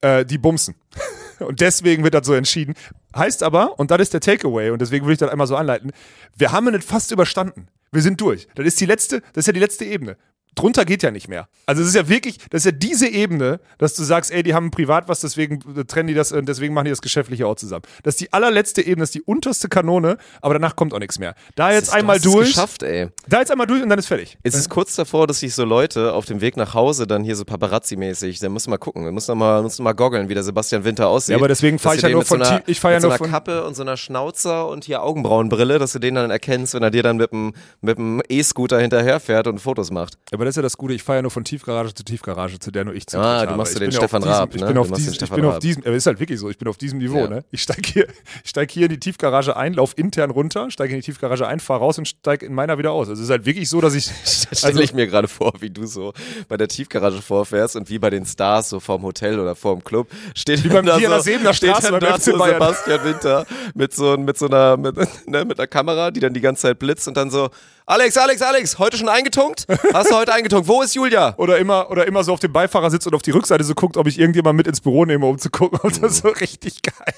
äh, die Bumsen. Und deswegen wird das so entschieden. Heißt aber, und das ist der Takeaway, und deswegen würde ich das einmal so anleiten, wir haben es fast überstanden. Wir sind durch. Das ist die letzte, das ist ja die letzte Ebene. Drunter geht ja nicht mehr. Also es ist ja wirklich, das ist ja diese Ebene, dass du sagst, ey, die haben privat was, deswegen trennen die das und deswegen machen die das Geschäftliche auch zusammen. Das ist die allerletzte Ebene, das ist die unterste Kanone, aber danach kommt auch nichts mehr. Da jetzt Du einmal hast es durch, geschafft, ey. da jetzt einmal durch und dann ist fertig. Es ist kurz davor, dass sich so Leute auf dem Weg nach Hause dann hier so Paparazzi-mäßig, da müssen wir mal gucken, wir müssen noch mal, müssen mal goggeln, wie der Sebastian Winter aussieht. Ja, aber deswegen fahr Dass ich du ja nur mit so von einer, ich fahr ja mit so nur einer von- Kappe und so einer Schnauzer und hier Augenbrauenbrille, dass du den dann erkennst, wenn er dir dann mit dem mit dem E-Scooter hinterherfährt und Fotos macht. Aber das ist ja das Gute, ich fahre ja nur von Tiefgarage zu Tiefgarage, zu der nur ich Zugriff Ah, du habe. machst den Stefan diesem, Raab, Ich ne? bin auf diesem, ich bin auf diesem, aber ist halt wirklich so, ich bin auf diesem Niveau, Ja. ne? Ich steige hier, steig hier in die Tiefgarage ein, lauf intern runter, steige in die Tiefgarage ein, fahre raus und steige in meiner wieder aus. Also es ist halt wirklich so, dass ich, Da stelle Also- ich mir gerade vor, wie du so bei der Tiefgarage vorfährst und wie bei den Stars so vorm Hotel oder vorm Club steht Wie beim da so, Sebener steht dann da so. Sebastian Winter mit so mit so einer mit, ne, mit einer Kamera, die dann die ganze Zeit blitzt und dann so Alex, Alex, Alex, heute schon eingetunkt? Hast du heute eingetunkt? Wo ist Julia? oder immer, oder immer so auf dem Beifahrersitz und auf die Rückseite so guckt, ob ich irgendjemand mit ins Büro nehme, um zu gucken, ob das so richtig geil.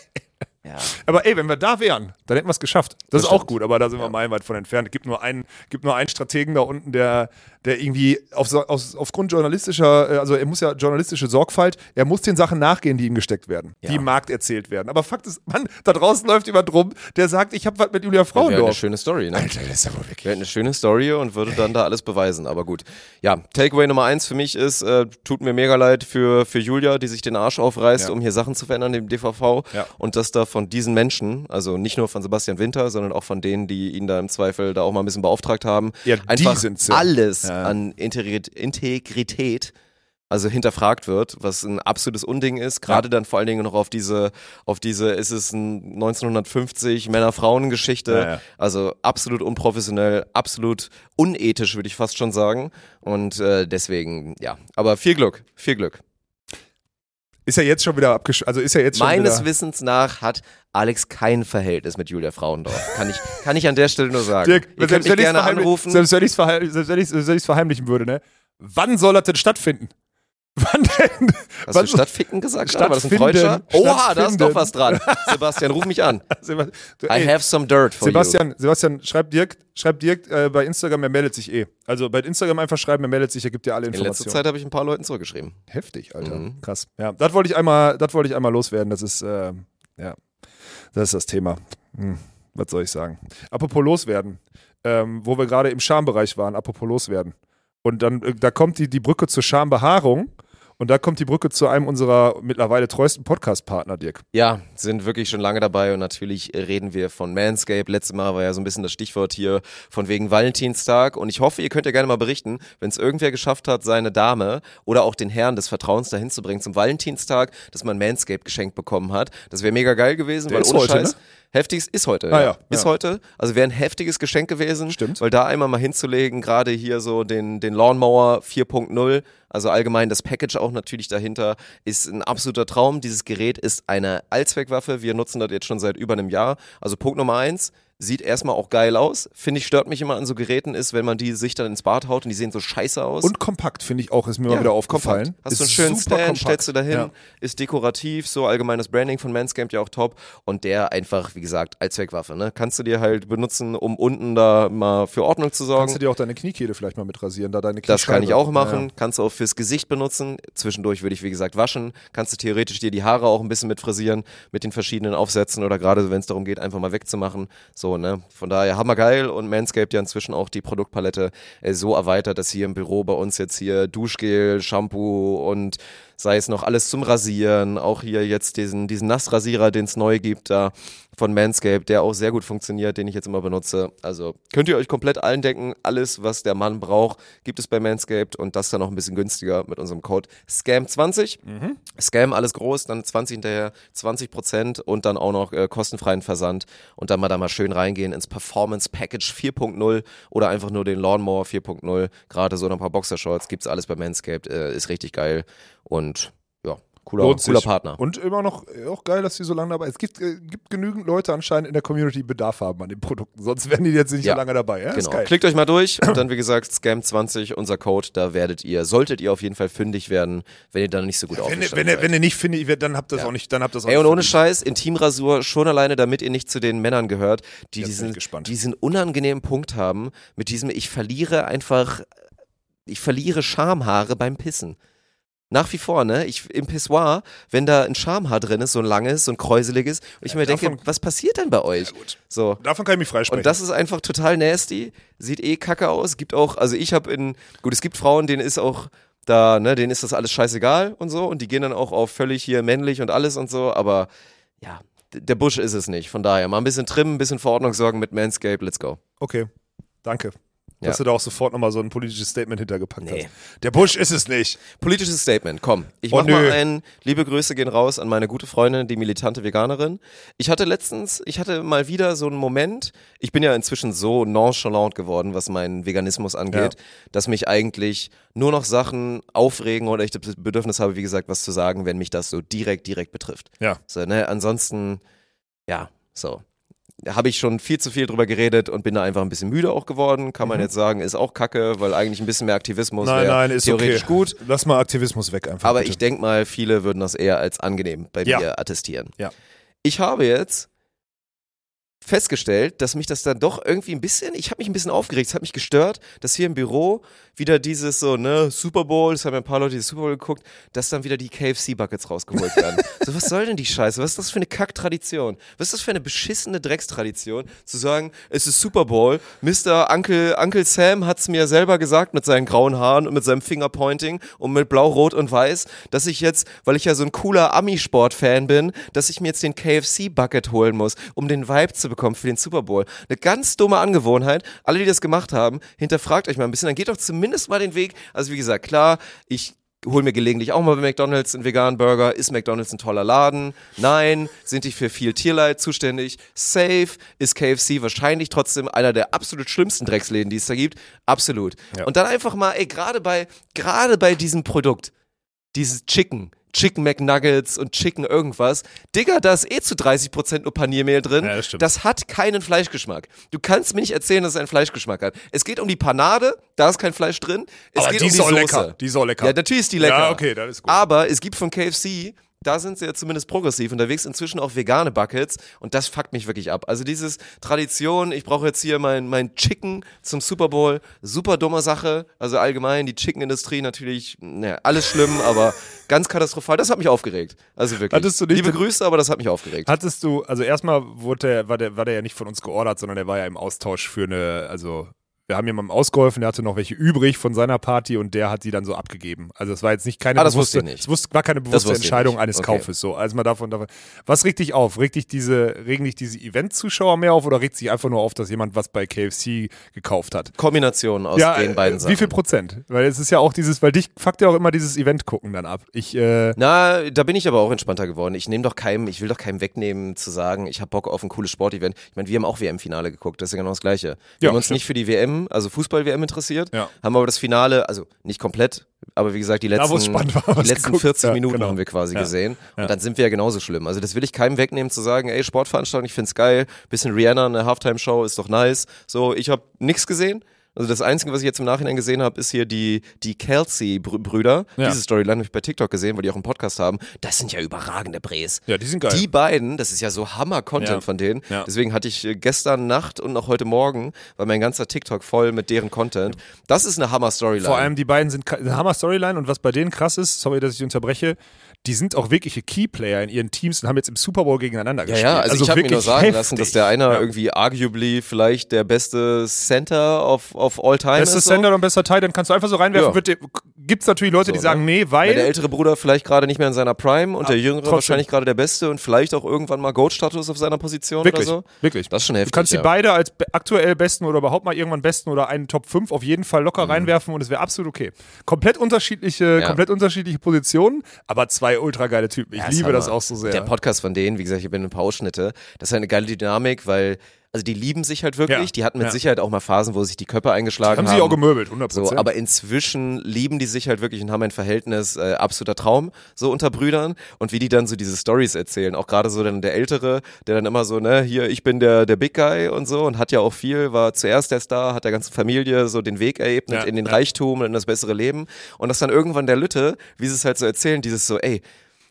Ja. Aber ey, wenn wir da wären, dann hätten wir es geschafft. Das, ist auch gut, aber da sind wir meilenweit von entfernt. Es gibt nur einen, gibt nur einen Strategen da unten, der, der irgendwie auf, aus, aufgrund journalistischer, äh, also er muss ja journalistische Sorgfalt, er muss den Sachen nachgehen, die ihm gesteckt werden, die Ja. im Markt erzählt werden. Aber Fakt ist, Mann, da draußen läuft jemand rum, der sagt, ich habe was mit Julia Wäre eine Frauendorf. schöne Story, ne? Alter, das ist ja wohl wirklich. Wäre eine schöne Story und würde dann da alles beweisen. Aber gut. Ja, Takeaway Nummer eins für mich ist, äh, tut mir mega leid für, für Julia, die sich den Arsch aufreißt, Ja. um hier Sachen zu verändern im DVV. Ja. Und dass da von diesen Menschen, also nicht nur von Sebastian Winter, sondern auch von denen, die ihn da im Zweifel da auch mal ein bisschen beauftragt haben, Ja, einfach ja. alles Ja. an Integrit Integrität also hinterfragt wird, was ein absolutes Unding ist, gerade dann vor allen Dingen noch auf diese, auf diese, ist es ein 1950 Männer-Frauen-Geschichte, Ja, ja. also absolut unprofessionell, absolut unethisch, würde ich fast schon sagen. Und äh, deswegen, ja. Aber viel Glück, viel Glück. Ist ja jetzt schon wieder abgesch... Also ist ja jetzt schon Meines wieder... Wissens nach hat Alex kein Verhältnis mit Julia Frauendorf. Kann ich, kann ich an der Stelle nur sagen. Dirk, Ihr könnt selbst mich wenn ich's gerne anrufen. Selbst wenn ich es verheim verheimlichen würde, ne? Wann soll das denn stattfinden? Wann denn? Hast du Stadtficken gesagt? gerade? War das ein Freudscher? Oha, da ist doch was dran. Sebastian, ruf mich an. Du, I ey, have some dirt for Sebastian, Sebastian, schreib Dirk, schreib Dirk äh, bei Instagram, er meldet sich eh. Also bei Instagram einfach schreiben, er meldet sich, er gibt dir alle you. In letzter Informationen. Zeit habe ich ein paar Leuten zurückgeschrieben. Heftig, Alter. Mhm. Krass. Ja, das wollte ich einmal, das wollte ich einmal loswerden. Das ist, äh, ja, das ist das Thema. Hm, was soll ich sagen? Apropos loswerden, ähm, wo wir gerade im Schambereich waren, apropos loswerden. Und dann, äh, da kommt die, die Brücke zur Schambehaarung und da kommt die Brücke zu einem unserer mittlerweile treuesten Podcast-Partner, Dirk. Ja, sind wirklich schon lange dabei und natürlich reden wir von Manscape. Letztes Mal war ja so ein bisschen das Stichwort hier von wegen Valentinstag und ich hoffe, ihr könnt ja gerne mal berichten, wenn es irgendwer geschafft hat, seine Dame oder auch den Herrn des Vertrauens dahin zu bringen zum Valentinstag, dass man Manscape geschenkt bekommen hat. Das wäre mega geil gewesen, Der weil ohne heute, Scheiß. ne? Heftiges ist heute, Ah ja. ja, Ist ja. heute. Also wäre ein heftiges Geschenk gewesen. Stimmt. Weil da einmal mal hinzulegen, gerade hier so den, den Lawnmower 4.0, also allgemein das Package auch natürlich dahinter, ist ein absoluter Traum. Dieses Gerät ist eine Allzweckwaffe. Wir nutzen das jetzt schon seit über einem Jahr. Also Punkt Nummer eins. Sieht erstmal auch geil aus. Finde ich, stört mich immer an so Geräten ist, wenn man die sich dann ins Bad haut und die sehen so scheiße aus. Und kompakt, finde ich auch, ist mir mal wieder aufgefallen. Kompakt. Hast Ist du einen schönen Stand, kompakt. stellst du dahin, Ja. ist dekorativ, so allgemeines Branding von Manscaped ja auch top und der einfach, wie gesagt, als Zweckwaffe, ne? Kannst du dir halt benutzen, um unten da mal für Ordnung zu sorgen. Kannst du dir auch deine Kniekehle vielleicht mal mit rasieren, da deine Das kann ich auch machen. Ja, ja. Kannst du auch fürs Gesicht benutzen. Zwischendurch würde ich, wie gesagt, waschen. Kannst du theoretisch dir die Haare auch ein bisschen mit frisieren, mit den verschiedenen Aufsätzen oder gerade wenn es darum geht, einfach mal wegzumachen. So, ne? Von daher hammergeil und Manscaped ja inzwischen auch die Produktpalette äh, so erweitert, dass hier im Büro bei uns jetzt hier Duschgel, Shampoo und sei es noch alles zum Rasieren, auch hier jetzt diesen, diesen Nassrasierer, den es neu gibt, da von Manscaped, der auch sehr gut funktioniert, den ich jetzt immer benutze. Also könnt ihr euch komplett allen denken, alles, was der Mann braucht, gibt es bei Manscaped und das dann noch ein bisschen günstiger mit unserem Code SCAM20. Scam, alles groß, dann 20 hinterher, 20 Prozent und dann auch noch äh, kostenfreien Versand und dann mal da mal schön reingehen ins Performance Package 4.0 oder einfach nur den Lawnmower 4.0. Gerade so noch ein paar Boxershorts, gibt's alles bei Manscaped, äh, ist richtig geil und ja, cooler, cooler. Partner. Und immer noch äh, auch geil, dass die so lange dabei Es gibt, äh, gibt genügend Leute anscheinend in der Community, die Bedarf haben an den Produkten. Sonst wären die jetzt nicht Ja. so lange dabei. Ja? Ist Genau. geil. Klickt euch mal durch und dann, wie gesagt, Scam20, unser Code, da werdet ihr, solltet ihr auf jeden Fall fündig werden, wenn ihr dann nicht so gut Wenn, ihr- aufgestellt wenn, ihr, seid. wenn ihr nicht findet, ihr- dann habt ihr das Ja. auch nicht. Dann habt ihr das auch Ey, und ohne. Scheiß, Intimrasur schon alleine, damit ihr nicht zu den Männern gehört, die Jetzt diesen, diesen unangenehmen Punkt haben, mit diesem, ich verliere einfach, ich verliere Schamhaare beim Pissen. Nach wie vor, ne? Ich, Im Pissoir, wenn da ein Schamhaar drin ist, so ein langes, so ein kräuseliges, und ich mir denke, davon- was passiert denn bei euch? gut. So. Davon kann ich mich freisprechen. Und das ist einfach total nasty. Sieht eh kacke aus. Gibt auch, also ich habe in, gut, es gibt Frauen, denen ist auch da, ne, denen ist das alles scheißegal und so. Und die gehen dann auch auf völlig hier männlich und alles und so. Aber ja, der Busch ist es nicht. Von daher mal ein bisschen trimmen, ein bisschen für Ordnung sorgen mit Manscape. Let's go. okay, danke. Ja. Dass du da auch sofort nochmal so ein politisches Statement hintergepackt Nee. hast. Der Busch ist es nicht. Politisches Statement, komm. Ich Oh, mach mal nö. ein, liebe Grüße gehen raus an meine gute Freundin, die militante Veganerin. Ich hatte letztens, ich hatte mal wieder so einen Moment, ich bin ja inzwischen so nonchalant geworden, was meinen Veganismus angeht, Ja. dass mich eigentlich nur noch Sachen aufregen oder ich das Bedürfnis habe, wie gesagt, was zu sagen, wenn mich das so direkt, direkt betrifft. Ja. So, ne, ansonsten, ja, so. Habe ich schon viel zu viel drüber geredet und bin da einfach ein bisschen müde auch geworden. Kann man jetzt sagen, ist auch kacke, weil eigentlich ein bisschen mehr Aktivismus Mhm. Nein, wäre nein, ist theoretisch okay. gut. Lass mal Aktivismus weg einfach. Aber bitte. ich denke mal, viele würden das eher als angenehm bei Ja. mir attestieren. Ja. ich habe jetzt festgestellt, dass mich das dann doch irgendwie ein bisschen, ich habe mich ein bisschen aufgeregt, es hat mich gestört, dass hier im Büro wieder dieses so, ne, Super Bowl, es haben ja ein paar Leute die Super Bowl geguckt, dass dann wieder die KFC-Buckets rausgeholt werden. so, was soll denn die Scheiße? Was ist das für eine Kacktradition? Was ist das für eine beschissene Dreckstradition, zu sagen, es ist Super Bowl, Mr. Uncle, Uncle Sam hat's mir selber gesagt mit seinen grauen Haaren und mit seinem Fingerpointing und mit blau, rot und weiß, dass ich jetzt, weil ich ja so ein cooler Ami-Sport-Fan bin, dass ich mir jetzt den KFC-Bucket holen muss, um den Vibe zu bekommen für den Super Bowl. Eine ganz dumme Angewohnheit. Alle, die das gemacht haben, hinterfragt euch mal ein bisschen. Dann geht doch zumindest mal den Weg. Also wie gesagt, klar, ich hol mir gelegentlich auch mal bei McDonalds einen veganen Burger. Ist McDonalds ein toller Laden? Nein. Sind die für viel Tierleid zuständig? Safe. Ist KFC wahrscheinlich trotzdem einer der absolut schlimmsten Drecksläden, die es da gibt? Absolut. Ja. Und dann einfach mal, ey, gerade bei, gerade bei diesem Produkt, dieses Chicken, Chicken McNuggets und Chicken irgendwas. Digga, da ist eh zu 30% nur Paniermehl drin. Ja, das das hat keinen Fleischgeschmack. Du kannst mir nicht erzählen, dass es einen Fleischgeschmack hat. Es geht um die Panade, da ist kein Fleisch drin. Es Aber geht die um ist die auch Soße. lecker. Die ist auch lecker. Ja, natürlich ist die lecker. Ja, okay, das ist gut. Aber es gibt von KFC, da sind sie ja zumindest progressiv unterwegs, inzwischen auch vegane Buckets und das fuckt mich wirklich ab. Also dieses Tradition, ich brauche jetzt hier mein, mein Chicken zum Super Bowl, super dumme Sache. Also allgemein die Chicken-Industrie natürlich, naja, alles schlimm, aber ganz katastrophal. Das hat mich aufgeregt. Also wirklich. Hattest du nicht Liebe Grüße, aber das hat mich aufgeregt. Hattest du, also erstmal wurde der, war, der, war der ja nicht von uns geordert, sondern der war ja im Austausch für eine, also wir haben jemandem ausgeholfen, der hatte noch welche übrig von seiner Party und der hat die dann so abgegeben. Also es war jetzt nicht keine Ah, das bewusste, wusste ich nicht. Es wusste, war keine bewusste Entscheidung eines Okay. Kaufes. So, also mal davon, davon. Was regt dich auf? Regt dich diese, regen dich diese Event-Zuschauer mehr auf oder regt sich einfach nur auf, dass jemand was bei KFC gekauft hat? Kombination aus ja, den beiden äh, Sachen. wie viel Prozent? Weil es ist ja auch dieses, weil dich fuckt ja auch immer dieses Event gucken dann ab. Ich, äh, Na, da bin ich aber auch entspannter geworden. Ich nehme doch keinem, ich will doch keinem wegnehmen zu sagen, ich habe Bock auf ein cooles Sportevent. Ich meine, wir haben auch WM-Finale geguckt, das ist ja genau das Gleiche. Wir Ja, haben uns stimmt. nicht für die WM, also Fußball-WM interessiert, Ja. haben aber das Finale, also nicht komplett, aber wie gesagt, die letzten, war, die letzten geguckt. 40 Ja, Minuten genau. haben wir quasi Ja. gesehen. Und dann sind wir ja genauso schlimm. Also das will ich keinem wegnehmen zu sagen, ey, Sportveranstaltung, ich find's geil, bisschen Rihanna, eine Halftime-Show ist doch nice. So, ich habe nichts gesehen. Also das Einzige, was ich jetzt im Nachhinein gesehen habe, ist hier die, die Kelsey-Brüder. Ja. Diese Storyline habe ich bei TikTok gesehen, weil die auch einen Podcast haben. Das sind ja überragende Brees. ja, die sind geil. Die beiden, das ist ja so Hammer-Content Ja. von denen. Ja. Deswegen hatte ich äh, gestern Nacht und auch heute Morgen, war mein ganzer TikTok voll mit deren Content. Das ist eine Hammer-Storyline. Vor allem die beiden sind eine Hammer-Storyline und was bei denen krass ist, sorry, dass ich unterbreche, die sind auch wirkliche Keyplayer in ihren Teams und haben jetzt im Super Bowl gegeneinander Ja, gespielt. ja, also, ich habe mir nur sagen lassen, dass heftig. der einer Ja. irgendwie arguably vielleicht der beste Center of, of all time Bester ist. so. Sender und bester Teil, dann kannst du einfach so reinwerfen. Ja. Dir- Gibt's natürlich Leute, die So, sagen, ne? nee, Weil der weil. ältere Bruder vielleicht gerade nicht mehr in seiner Prime und der jüngere trotzdem. wahrscheinlich gerade der Beste und vielleicht auch irgendwann mal Goat-Status auf seiner Position Wirklich, oder so. wirklich. Das ist schon heftig. Du kannst die beide als aktuell besten oder überhaupt mal irgendwann besten oder einen Top 5 auf jeden Fall Mhm. locker reinwerfen und es wäre absolut okay. Komplett unterschiedliche, komplett unterschiedliche Positionen, aber zwei ultra geile Typen. Ich Ja, liebe das auch so sehr. Der Podcast von denen, wie gesagt, ich bin ein paar Ausschnitte, das ist eine geile Dynamik, weil, also die lieben sich halt wirklich, Ja, die hatten mit ja. Sicherheit auch mal Phasen, wo sich die Köpfe eingeschlagen haben haben. sie auch gemöbelt, 100%. So, aber inzwischen lieben die sich halt wirklich und haben ein Verhältnis, äh, absoluter Traum, so unter Brüdern. Und wie die dann so diese Stories erzählen, auch gerade so dann der Ältere, der dann immer so, ne, hier, ich bin der, der Big Guy und so und hat ja auch viel, war zuerst der Star, hat der ganzen Familie so den Weg erebnet Ja, in den. Reichtum und in das bessere Leben. Und dass dann irgendwann der Lütte, wie sie es halt so erzählen, dieses so, ey,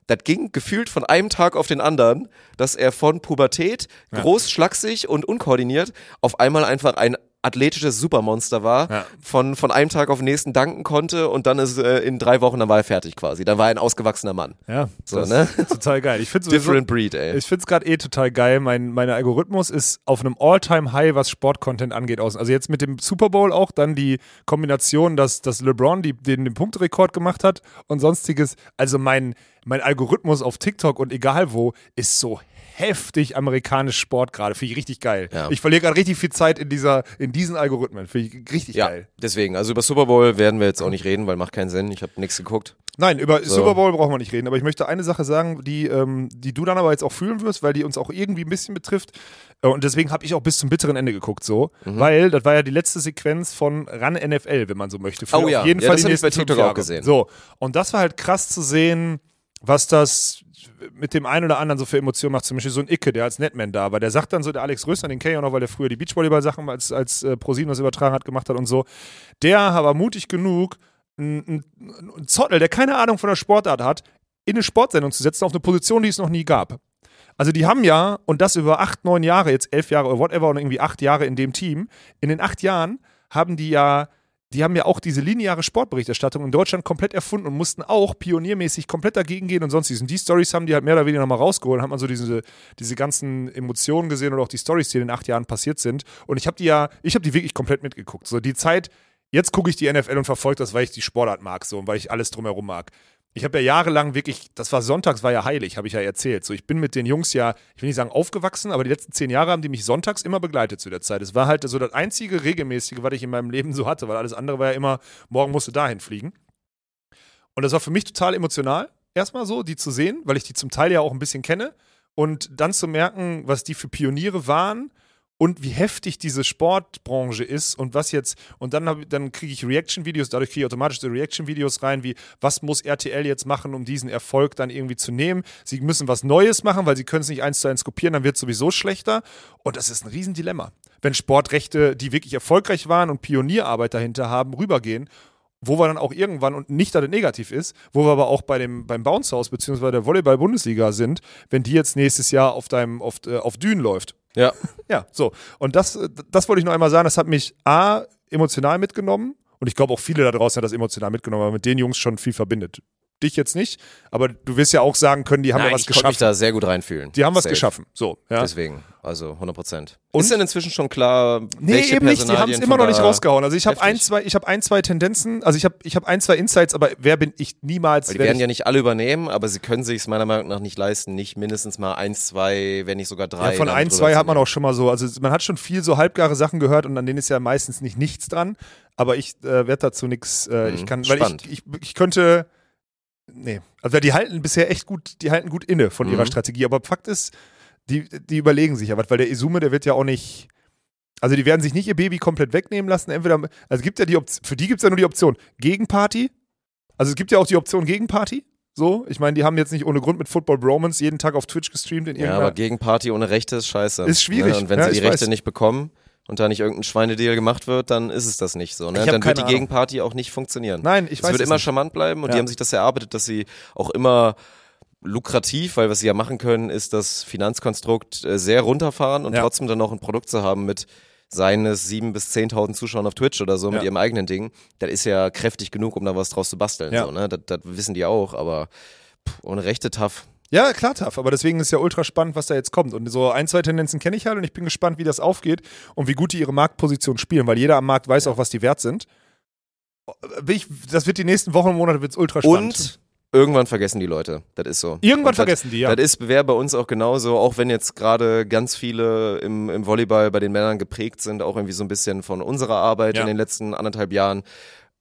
das ging gefühlt von einem Tag auf den anderen, dass er von Pubertät, groß, schlaksig und unkoordiniert, auf einmal einfach ein athletisches Supermonster war, Ja. von, von einem Tag auf den nächsten danken konnte und dann ist äh, in drei Wochen, dann war er fertig quasi. Dann war er ein ausgewachsener Mann. ja, So, ne? total geil. Ich finde sowieso- Different breed, ey. Ich finde es gerade eh total geil. Mein, mein Algorithmus ist auf einem All-Time-High, was Sportcontent angeht. Aus. Also jetzt mit dem Super Bowl auch, dann die Kombination, dass, dass LeBron die, den, den Punkterekord gemacht hat und sonstiges. Also mein, mein Algorithmus auf TikTok und egal wo ist so heftig amerikanisch Sport gerade. Finde ich richtig geil. Ja. Ich verliere gerade richtig viel Zeit in, dieser, in diesen Algorithmen. Finde ich richtig ja, geil. deswegen. Also über Super Bowl werden wir jetzt auch nicht reden, weil macht keinen Sinn. Ich habe nichts geguckt. Nein, über Super Bowl brauchen wir nicht reden, aber ich möchte eine Sache sagen, die, ähm, die du dann aber jetzt auch fühlen wirst, weil die uns auch irgendwie ein bisschen betrifft. Äh, Und deswegen habe ich auch bis zum bitteren Ende geguckt, so. Mhm. Weil das war ja die letzte Sequenz von Run NFL, wenn man so möchte. Für Oh ja. auf jeden Ja, Fall das die hab ich bei TikTok auch gesehen. So. Und das war halt krass zu sehen, was das mit dem einen oder anderen so für Emotionen macht. Zum Beispiel so ein Icke, der als Netman da war. Der sagt dann so, der Alex Röster, den kenne ich auch noch, weil der früher die Beachvolleyball-Sachen als, als äh, ProSieben das übertragen hat, gemacht hat und so. Der war mutig genug, ein, ein, ein Zottel, der keine Ahnung von der Sportart hat, in eine Sportsendung zu setzen auf eine Position, die es noch nie gab. Also die haben ja, und das über acht, neun Jahre, jetzt elf Jahre oder whatever, und irgendwie acht Jahre in dem Team. In den acht Jahren haben die ja, die haben ja auch diese lineare Sportberichterstattung in Deutschland komplett erfunden und mussten auch pioniermäßig komplett dagegen gehen und sonstiges. Und die Stories haben die halt mehr oder weniger nochmal rausgeholt, haben man so diese, diese ganzen Emotionen gesehen oder auch die Stories, die in den acht Jahren passiert sind. Und ich habe die ja, ich habe die wirklich komplett mitgeguckt. So die Zeit, jetzt gucke ich die NFL und verfolge das, weil ich die Sportart mag so und weil ich alles drumherum mag ich habe ja jahrelang wirklich, das war sonntags, war ja heilig, habe ich ja erzählt. So, ich bin mit den Jungs ja, ich will nicht sagen aufgewachsen, aber die letzten zehn Jahre haben die mich sonntags immer begleitet zu der Zeit. Es war halt so das einzige regelmäßige, was ich in meinem Leben so hatte, weil alles andere war ja immer, morgen musst du dahin fliegen. Und das war für mich total emotional, erstmal so, die zu sehen, weil ich die zum Teil ja auch ein bisschen kenne. Und dann zu merken, was die für Pioniere waren und wie heftig diese Sportbranche ist und was jetzt, und dann, dann kriege ich Reaction-Videos, dadurch kriege ich automatisch so Reaction-Videos rein, wie was muss RTL jetzt machen, um diesen Erfolg dann irgendwie zu nehmen. Sie müssen was Neues machen, weil sie können es nicht eins zu eins kopieren, dann wird es sowieso schlechter. Und das ist ein Riesendilemma. Wenn Sportrechte, die wirklich erfolgreich waren und Pionierarbeit dahinter haben, rübergehen wo wir dann auch irgendwann, und nicht, dass es negativ ist, wo wir aber auch bei dem, beim Bounce House bzw. der Volleyball-Bundesliga sind, wenn die jetzt nächstes Jahr auf deinem, auf, äh, auf Dünen läuft. Ja. Ja, so. Und das, das wollte ich noch einmal sagen, das hat mich A, emotional mitgenommen und ich glaube auch viele da draußen haben das emotional mitgenommen, weil mit den Jungs schon viel verbindet. Dich jetzt nicht, aber du wirst ja auch sagen können, die haben Nein, ja was ich konnte mich geschaffen. da sehr gut reinfühlen. Die haben was Safe. geschaffen. So, ja. Deswegen, also 100 Prozent. Und? Ist denn inzwischen schon klar, Nee, welche eben nicht. Die haben es immer noch nicht rausgehauen. Also ich habe ein, zwei, ich habe ein, zwei Tendenzen, also ich habe ich hab ein, zwei Insights, aber wer bin ich niemals? Weil die werd werden ich, ja nicht alle übernehmen, aber sie können sich es meiner Meinung nach nicht leisten, nicht mindestens mal eins, zwei, wenn nicht sogar drei. ja, von ein, zwei hat man auch schon mal so. Also man hat schon viel so halbgare Sachen gehört und an denen ist ja meistens nicht nichts dran. Aber ich äh, werde dazu nichts. Äh, ich Mhm, kann, weil spannend. ich, ich, ich könnte. Nee, also die halten bisher echt gut, die halten gut inne von ihrer Mhm. Strategie. Aber Fakt ist, die, die überlegen sich ja was, weil der Isume, der wird ja auch nicht. Also die werden sich nicht ihr Baby komplett wegnehmen lassen. Entweder, also es gibt ja die Option, für die gibt es ja nur die Option Gegenparty. Also es gibt ja auch die Option Gegenparty. So, ich meine, die haben jetzt nicht ohne Grund mit Football Bromance jeden Tag auf Twitch gestreamt in Ja, aber Gegenparty ohne Rechte ist scheiße. Ist schwierig. Ne? Und wenn Ja, sie die Rechte weiß. nicht bekommen und da nicht irgendein Schweinedeal gemacht wird, dann ist es das nicht so. Ne? Dann wird die Ahnung. Gegenparty auch nicht funktionieren. Nein, ich es weiß wird es immer nicht. charmant bleiben und Ja. die haben sich das erarbeitet, dass sie auch immer lukrativ, weil was sie ja machen können, ist das Finanzkonstrukt äh, sehr runterfahren und Ja. trotzdem dann noch ein Produkt zu haben mit seines 7.000 bis 10.000 Zuschauern auf Twitch oder so mit Ja. ihrem eigenen Ding. Das ist ja kräftig genug, um da was draus zu basteln. Ja. So, ne? das, das wissen die auch, aber pff, ohne Rechte tough. Ja, klar, tough. Aber deswegen ist ja ultra spannend, was da jetzt kommt. Und so ein, zwei Tendenzen kenne ich halt und ich bin gespannt, wie das aufgeht und wie gut die ihre Marktposition spielen, weil jeder am Markt weiß auch, was die wert sind. Ich, das wird die nächsten Wochen und Monate wird's ultra spannend. Und irgendwann vergessen die Leute. Das ist so. Irgendwann das- vergessen die, ja. Das ist wäre bei uns auch genauso, auch wenn jetzt gerade ganz viele im, im Volleyball bei den Männern geprägt sind, auch irgendwie so ein bisschen von unserer Arbeit Ja. in den letzten anderthalb Jahren.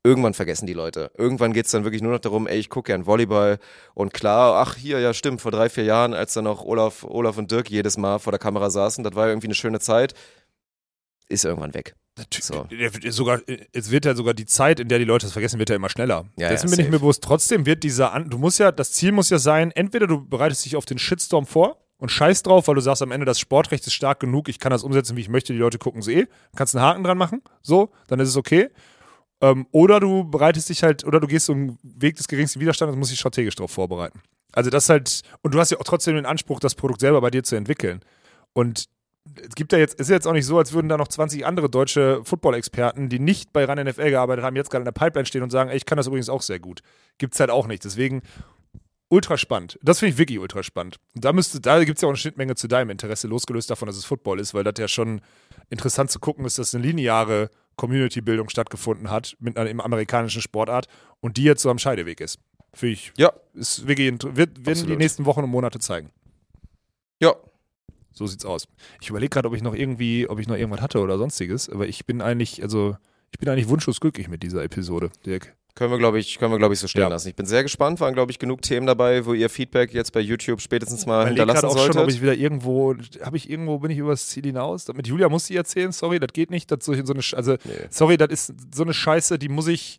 Irgendwann vergessen die Leute. Irgendwann geht's dann wirklich nur noch darum, ey, ich gucke gern Volleyball. Und klar, ach hier, ja stimmt, vor drei, vier Jahren, als dann noch Olaf, Olaf und Dirk jedes Mal vor der Kamera saßen, das war irgendwie eine schöne Zeit, ist irgendwann weg. So. Sogar, es wird ja sogar die Zeit, in der die Leute das vergessen, wird ja immer schneller. Ja, Dessen ja, bin ich mir bewusst. Trotzdem wird dieser, An du musst ja, das Ziel muss ja sein, entweder du bereitest dich auf den Shitstorm vor und scheiß drauf, weil du sagst am Ende, das Sportrecht ist stark genug, ich kann das umsetzen, wie ich möchte, die Leute gucken es eh, kannst einen Haken dran machen, so, dann ist es okay. Ähm, oder du bereitest dich halt, oder du gehst so einen Weg des geringsten Widerstands und musst dich strategisch darauf vorbereiten. Also das halt, und du hast ja auch trotzdem den Anspruch, das Produkt selber bei dir zu entwickeln. Und es gibt ja jetzt, ist ja jetzt auch nicht so, als würden da noch 20 andere deutsche Football-Experten, die nicht bei RAN NFL gearbeitet haben, jetzt gerade in der Pipeline stehen und sagen, ey, ich kann das übrigens auch sehr gut. Gibt's halt auch nicht. Deswegen ultra spannend. Das finde ich wirklich ultra spannend. Und da müsste, da gibt es ja auch eine Schnittmenge zu deinem Interesse, losgelöst davon, dass es Football ist, weil das ja schon interessant zu gucken ist, dass eine lineare Community-Bildung stattgefunden hat mit einer im amerikanischen Sportart und die jetzt so am Scheideweg ist. Finde ich, Ja. ist wirklich, wird, werden die Absolut. nächsten Wochen und Monate zeigen. Ja. So sieht's aus. Ich überlege gerade, ob ich noch irgendwie, ob ich noch irgendwas hatte oder sonstiges, aber ich bin eigentlich, also ich bin eigentlich wunschlos glücklich mit dieser Episode, Dirk. Können wir, glaube ich, können wir, glaube ich, so stehen Ja. lassen. Ich bin sehr gespannt, waren, glaube ich, genug Themen dabei, wo ihr Feedback jetzt bei YouTube spätestens mal Ich überlege hinterlassen auch solltet. schon, ob ich wieder irgendwo, habe ich irgendwo, bin ich übers Ziel hinaus? Mit Julia muss ich erzählen, sorry, das geht nicht. Das so, so eine, also, Nee. sorry, das ist so eine Scheiße, die muss ich,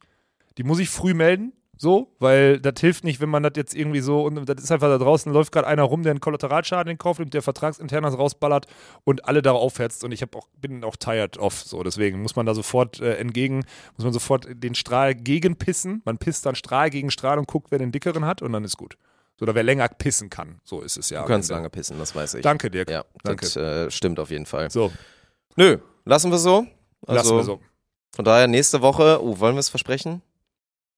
die muss ich früh melden. So, weil das hilft nicht, wenn man das jetzt irgendwie so, und das ist einfach da draußen, läuft gerade einer rum, der einen Kollateralschaden in Kauf nimmt, der vertragsinternas rausballert und alle darauf aufhetzt und ich hab auch, bin auch tired of, so, deswegen muss man da sofort äh, entgegen, muss man sofort den Strahl gegenpissen, man pisst dann Strahl gegen Strahl und guckt, wer den dickeren hat und dann ist gut. Oder wer länger pissen kann. So ist es ja. Du kannst lange pissen, das weiß ich. Danke, Dirk. Ja, Danke. das äh, stimmt auf jeden Fall. So, Nö, lassen wir so. Also, lassen wir so. Von daher nächste Woche, oh, wollen wir es versprechen?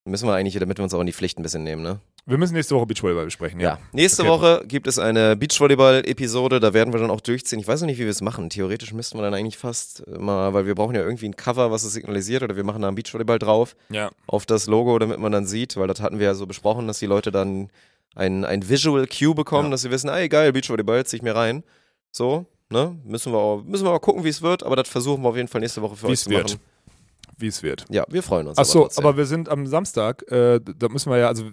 Müssen wir eigentlich, damit wir uns auch in die Pflicht ein bisschen nehmen, ne? Wir müssen nächste Woche Beachvolleyball besprechen, ja. Ja. Nächste Okay. Woche gibt es eine Beachvolleyball-Episode, da werden wir dann auch durchziehen. Ich weiß noch nicht, wie wir es machen. Theoretisch müssten wir dann eigentlich fast mal, weil wir brauchen ja irgendwie ein Cover, was es signalisiert, oder wir machen da einen Beachvolleyball drauf Ja. auf das Logo, damit man dann sieht, weil das hatten wir ja so besprochen, dass die Leute dann ein, ein Visual Cue bekommen, Ja. dass sie wissen, ey geil, Beachvolleyball, zieh ich mir rein. So, ne? Müssen wir, auch, müssen wir mal gucken, wie es wird, aber das versuchen wir auf jeden Fall nächste Woche für Wie euch es zu wird. machen. Wie es wird. Ja, wir freuen uns. Ach so, trotzdem. aber wir sind am Samstag, äh, da müssen wir ja, also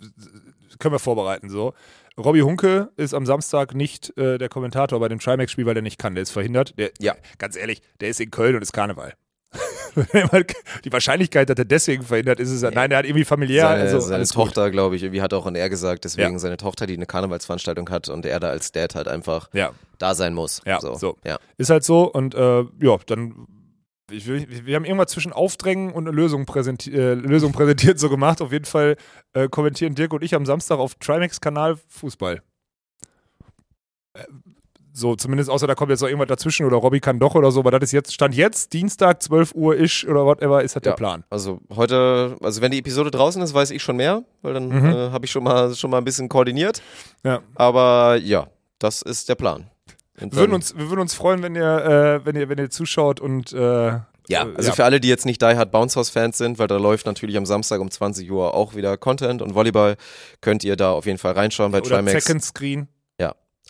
können wir vorbereiten so. Robbie Hunke ist am Samstag nicht äh, der Kommentator bei dem Trimax-Spiel, weil der nicht kann. Der ist verhindert. Der, Ja. Ganz ehrlich, der ist in Köln und ist Karneval. Die Wahrscheinlichkeit, dass er deswegen verhindert ist, ist ja, nein, der hat irgendwie familiär, seine, also seine. Tochter, glaube ich, irgendwie hat auch und er gesagt, deswegen Ja. seine Tochter, die eine Karnevalsveranstaltung hat und er da als Dad halt einfach Ja, da sein muss. Ja, so. so. Ja. ist halt so und äh, ja, dann ich will, wir haben irgendwas zwischen Aufdrängen und Lösung, präsenti äh, Lösung präsentiert so gemacht. Auf jeden Fall äh, kommentieren Dirk und ich am Samstag auf Trimax-Kanal Fußball. Äh, So, zumindest außer da kommt jetzt noch irgendwas dazwischen oder Robby kann doch oder so, aber das ist jetzt, Stand jetzt, Dienstag, 12 Uhr ish oder whatever, ist der Ja. Plan. Also heute, also wenn die Episode draußen ist, weiß ich schon mehr, weil dann Mhm. äh, habe ich schon mal schon mal ein bisschen koordiniert. Ja. Aber ja, das ist der Plan. Wir würden uns, wir würden uns freuen, wenn ihr, äh, wenn ihr, wenn ihr zuschaut und äh, Ja, äh, also für alle, die jetzt nicht Die Hard Bounce House Fans sind, weil da läuft natürlich am Samstag um 20 Uhr auch wieder Content und Volleyball, könnt ihr da auf jeden Fall reinschauen bei oder Trimax. Second Screen.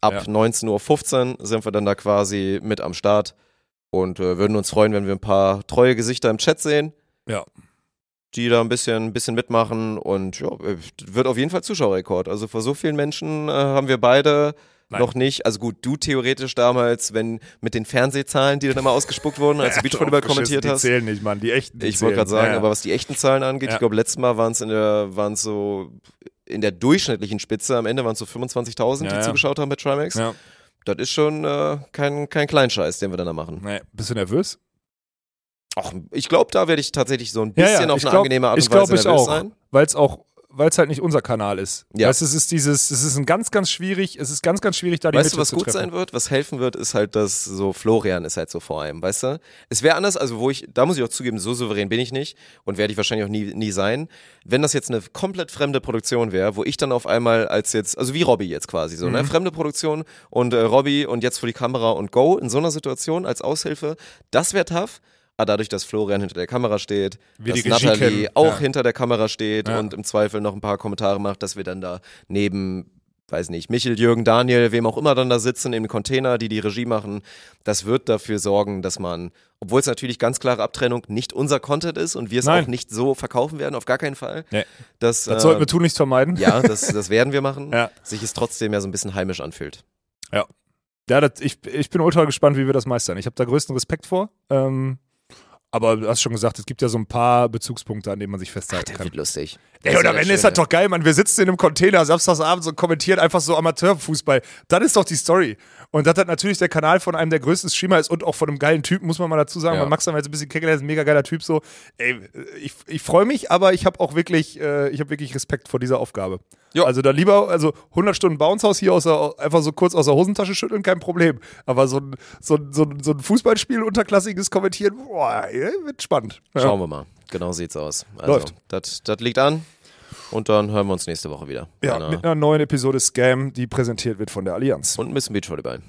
Ab Ja. 19.15 Uhr sind wir dann da quasi mit am Start und äh, würden uns freuen, wenn wir ein paar treue Gesichter im Chat sehen. Ja. Die da ein bisschen, ein bisschen mitmachen und ja, äh, wird auf jeden Fall Zuschauerrekord. Also vor so vielen Menschen äh, haben wir beide Nein. noch nicht. Also gut, du theoretisch damals, wenn mit den Fernsehzahlen, die dann immer ausgespuckt wurden, als du Beachvolleyball kommentiert die hast. zählen nicht, Mann. Die echten. Die Ich wollte gerade sagen, Ja, ja. aber was die echten Zahlen angeht, Ja. ich glaube, letztes Mal waren es in der, waren so in der durchschnittlichen Spitze, am Ende waren es so 25.000, Ja, die ja. zugeschaut haben bei Trimax. Ja. Das ist schon äh, kein, kein Kleinscheiß, den wir dann da machen. Nee. Bist du nervös? Ach, ich glaube, da werde ich tatsächlich so ein Ja, bisschen ja, auf eine glaub- angenehme Art und Weise ich nervös auch. sein. Weil es auch, weil es halt nicht unser Kanal ist. Ja. Weißt, du, es ist dieses, es ist ein ganz, ganz schwierig, es ist ganz, ganz schwierig, da die Weißt Mitte du, was gut treffen. sein wird? Was helfen wird, ist halt, dass so Florian ist halt so vor allem, weißt du? Es wäre anders, also wo ich, da muss ich auch zugeben, so souverän bin ich nicht und werde ich wahrscheinlich auch nie, nie sein. Wenn das jetzt eine komplett fremde Produktion wäre, wo ich dann auf einmal als jetzt, also wie Robby jetzt quasi so, Mhm. ne? Fremde Produktion und äh, Robby und jetzt vor die Kamera und go in so einer Situation als Aushilfe, das wäre tough. Aber dadurch, dass Florian hinter der Kamera steht, Wir dass Nathalie auch ja. hinter der Kamera steht Ja. und im Zweifel noch ein paar Kommentare macht, dass wir dann da neben weiß nicht, Michel, Jürgen, Daniel, wem auch immer dann da sitzen im Container, die die Regie machen, das wird dafür sorgen, dass man, obwohl es natürlich ganz klare Abtrennung nicht unser Content ist und wir es Nein. auch nicht so verkaufen werden, auf gar keinen Fall. Nee. dass, Das äh, sollten wir tun, nichts vermeiden. Ja, das, das werden wir machen. Ja. Sich es trotzdem ja so ein bisschen heimisch anfühlt. Ja, das, ich, ich bin ultra gespannt, wie wir das meistern. Ich habe da größten Respekt vor. Ähm, aber du hast schon gesagt, es gibt ja so ein paar Bezugspunkte, an denen man sich festhalten Der kann. wird lustig. Ey, Das und am Ende ist das Schöne. doch geil, Mann. Wir sitzen in einem Container samstagsabends und kommentieren einfach so Amateurfußball. Das ist doch die Story. Und dass das natürlich der Kanal von einem der größten Streamer ist und auch von einem geilen Typen, muss man mal dazu sagen. Ja. Man Max haben wir jetzt ein bisschen kennengelernt, ist ein mega geiler Typ so. Ey, ich, ich freue mich, aber ich habe auch wirklich, äh, ich habe wirklich Respekt vor dieser Aufgabe. Ja. Also da lieber, also 100 Stunden Bounce House hier aus der, einfach so kurz aus der Hosentasche schütteln, kein Problem. Aber so ein, so, ein- so, ein- so ein Fußballspiel unterklassiges kommentieren, boah, ey, wird spannend. Ja. Schauen wir mal. Genau sieht's aus. Also, Läuft. Das liegt an. Und dann hören wir uns nächste Woche wieder. Ja, einer- mit einer neuen Episode Scam, die präsentiert wird von der Allianz. und ein bisschen Beachvolleyball.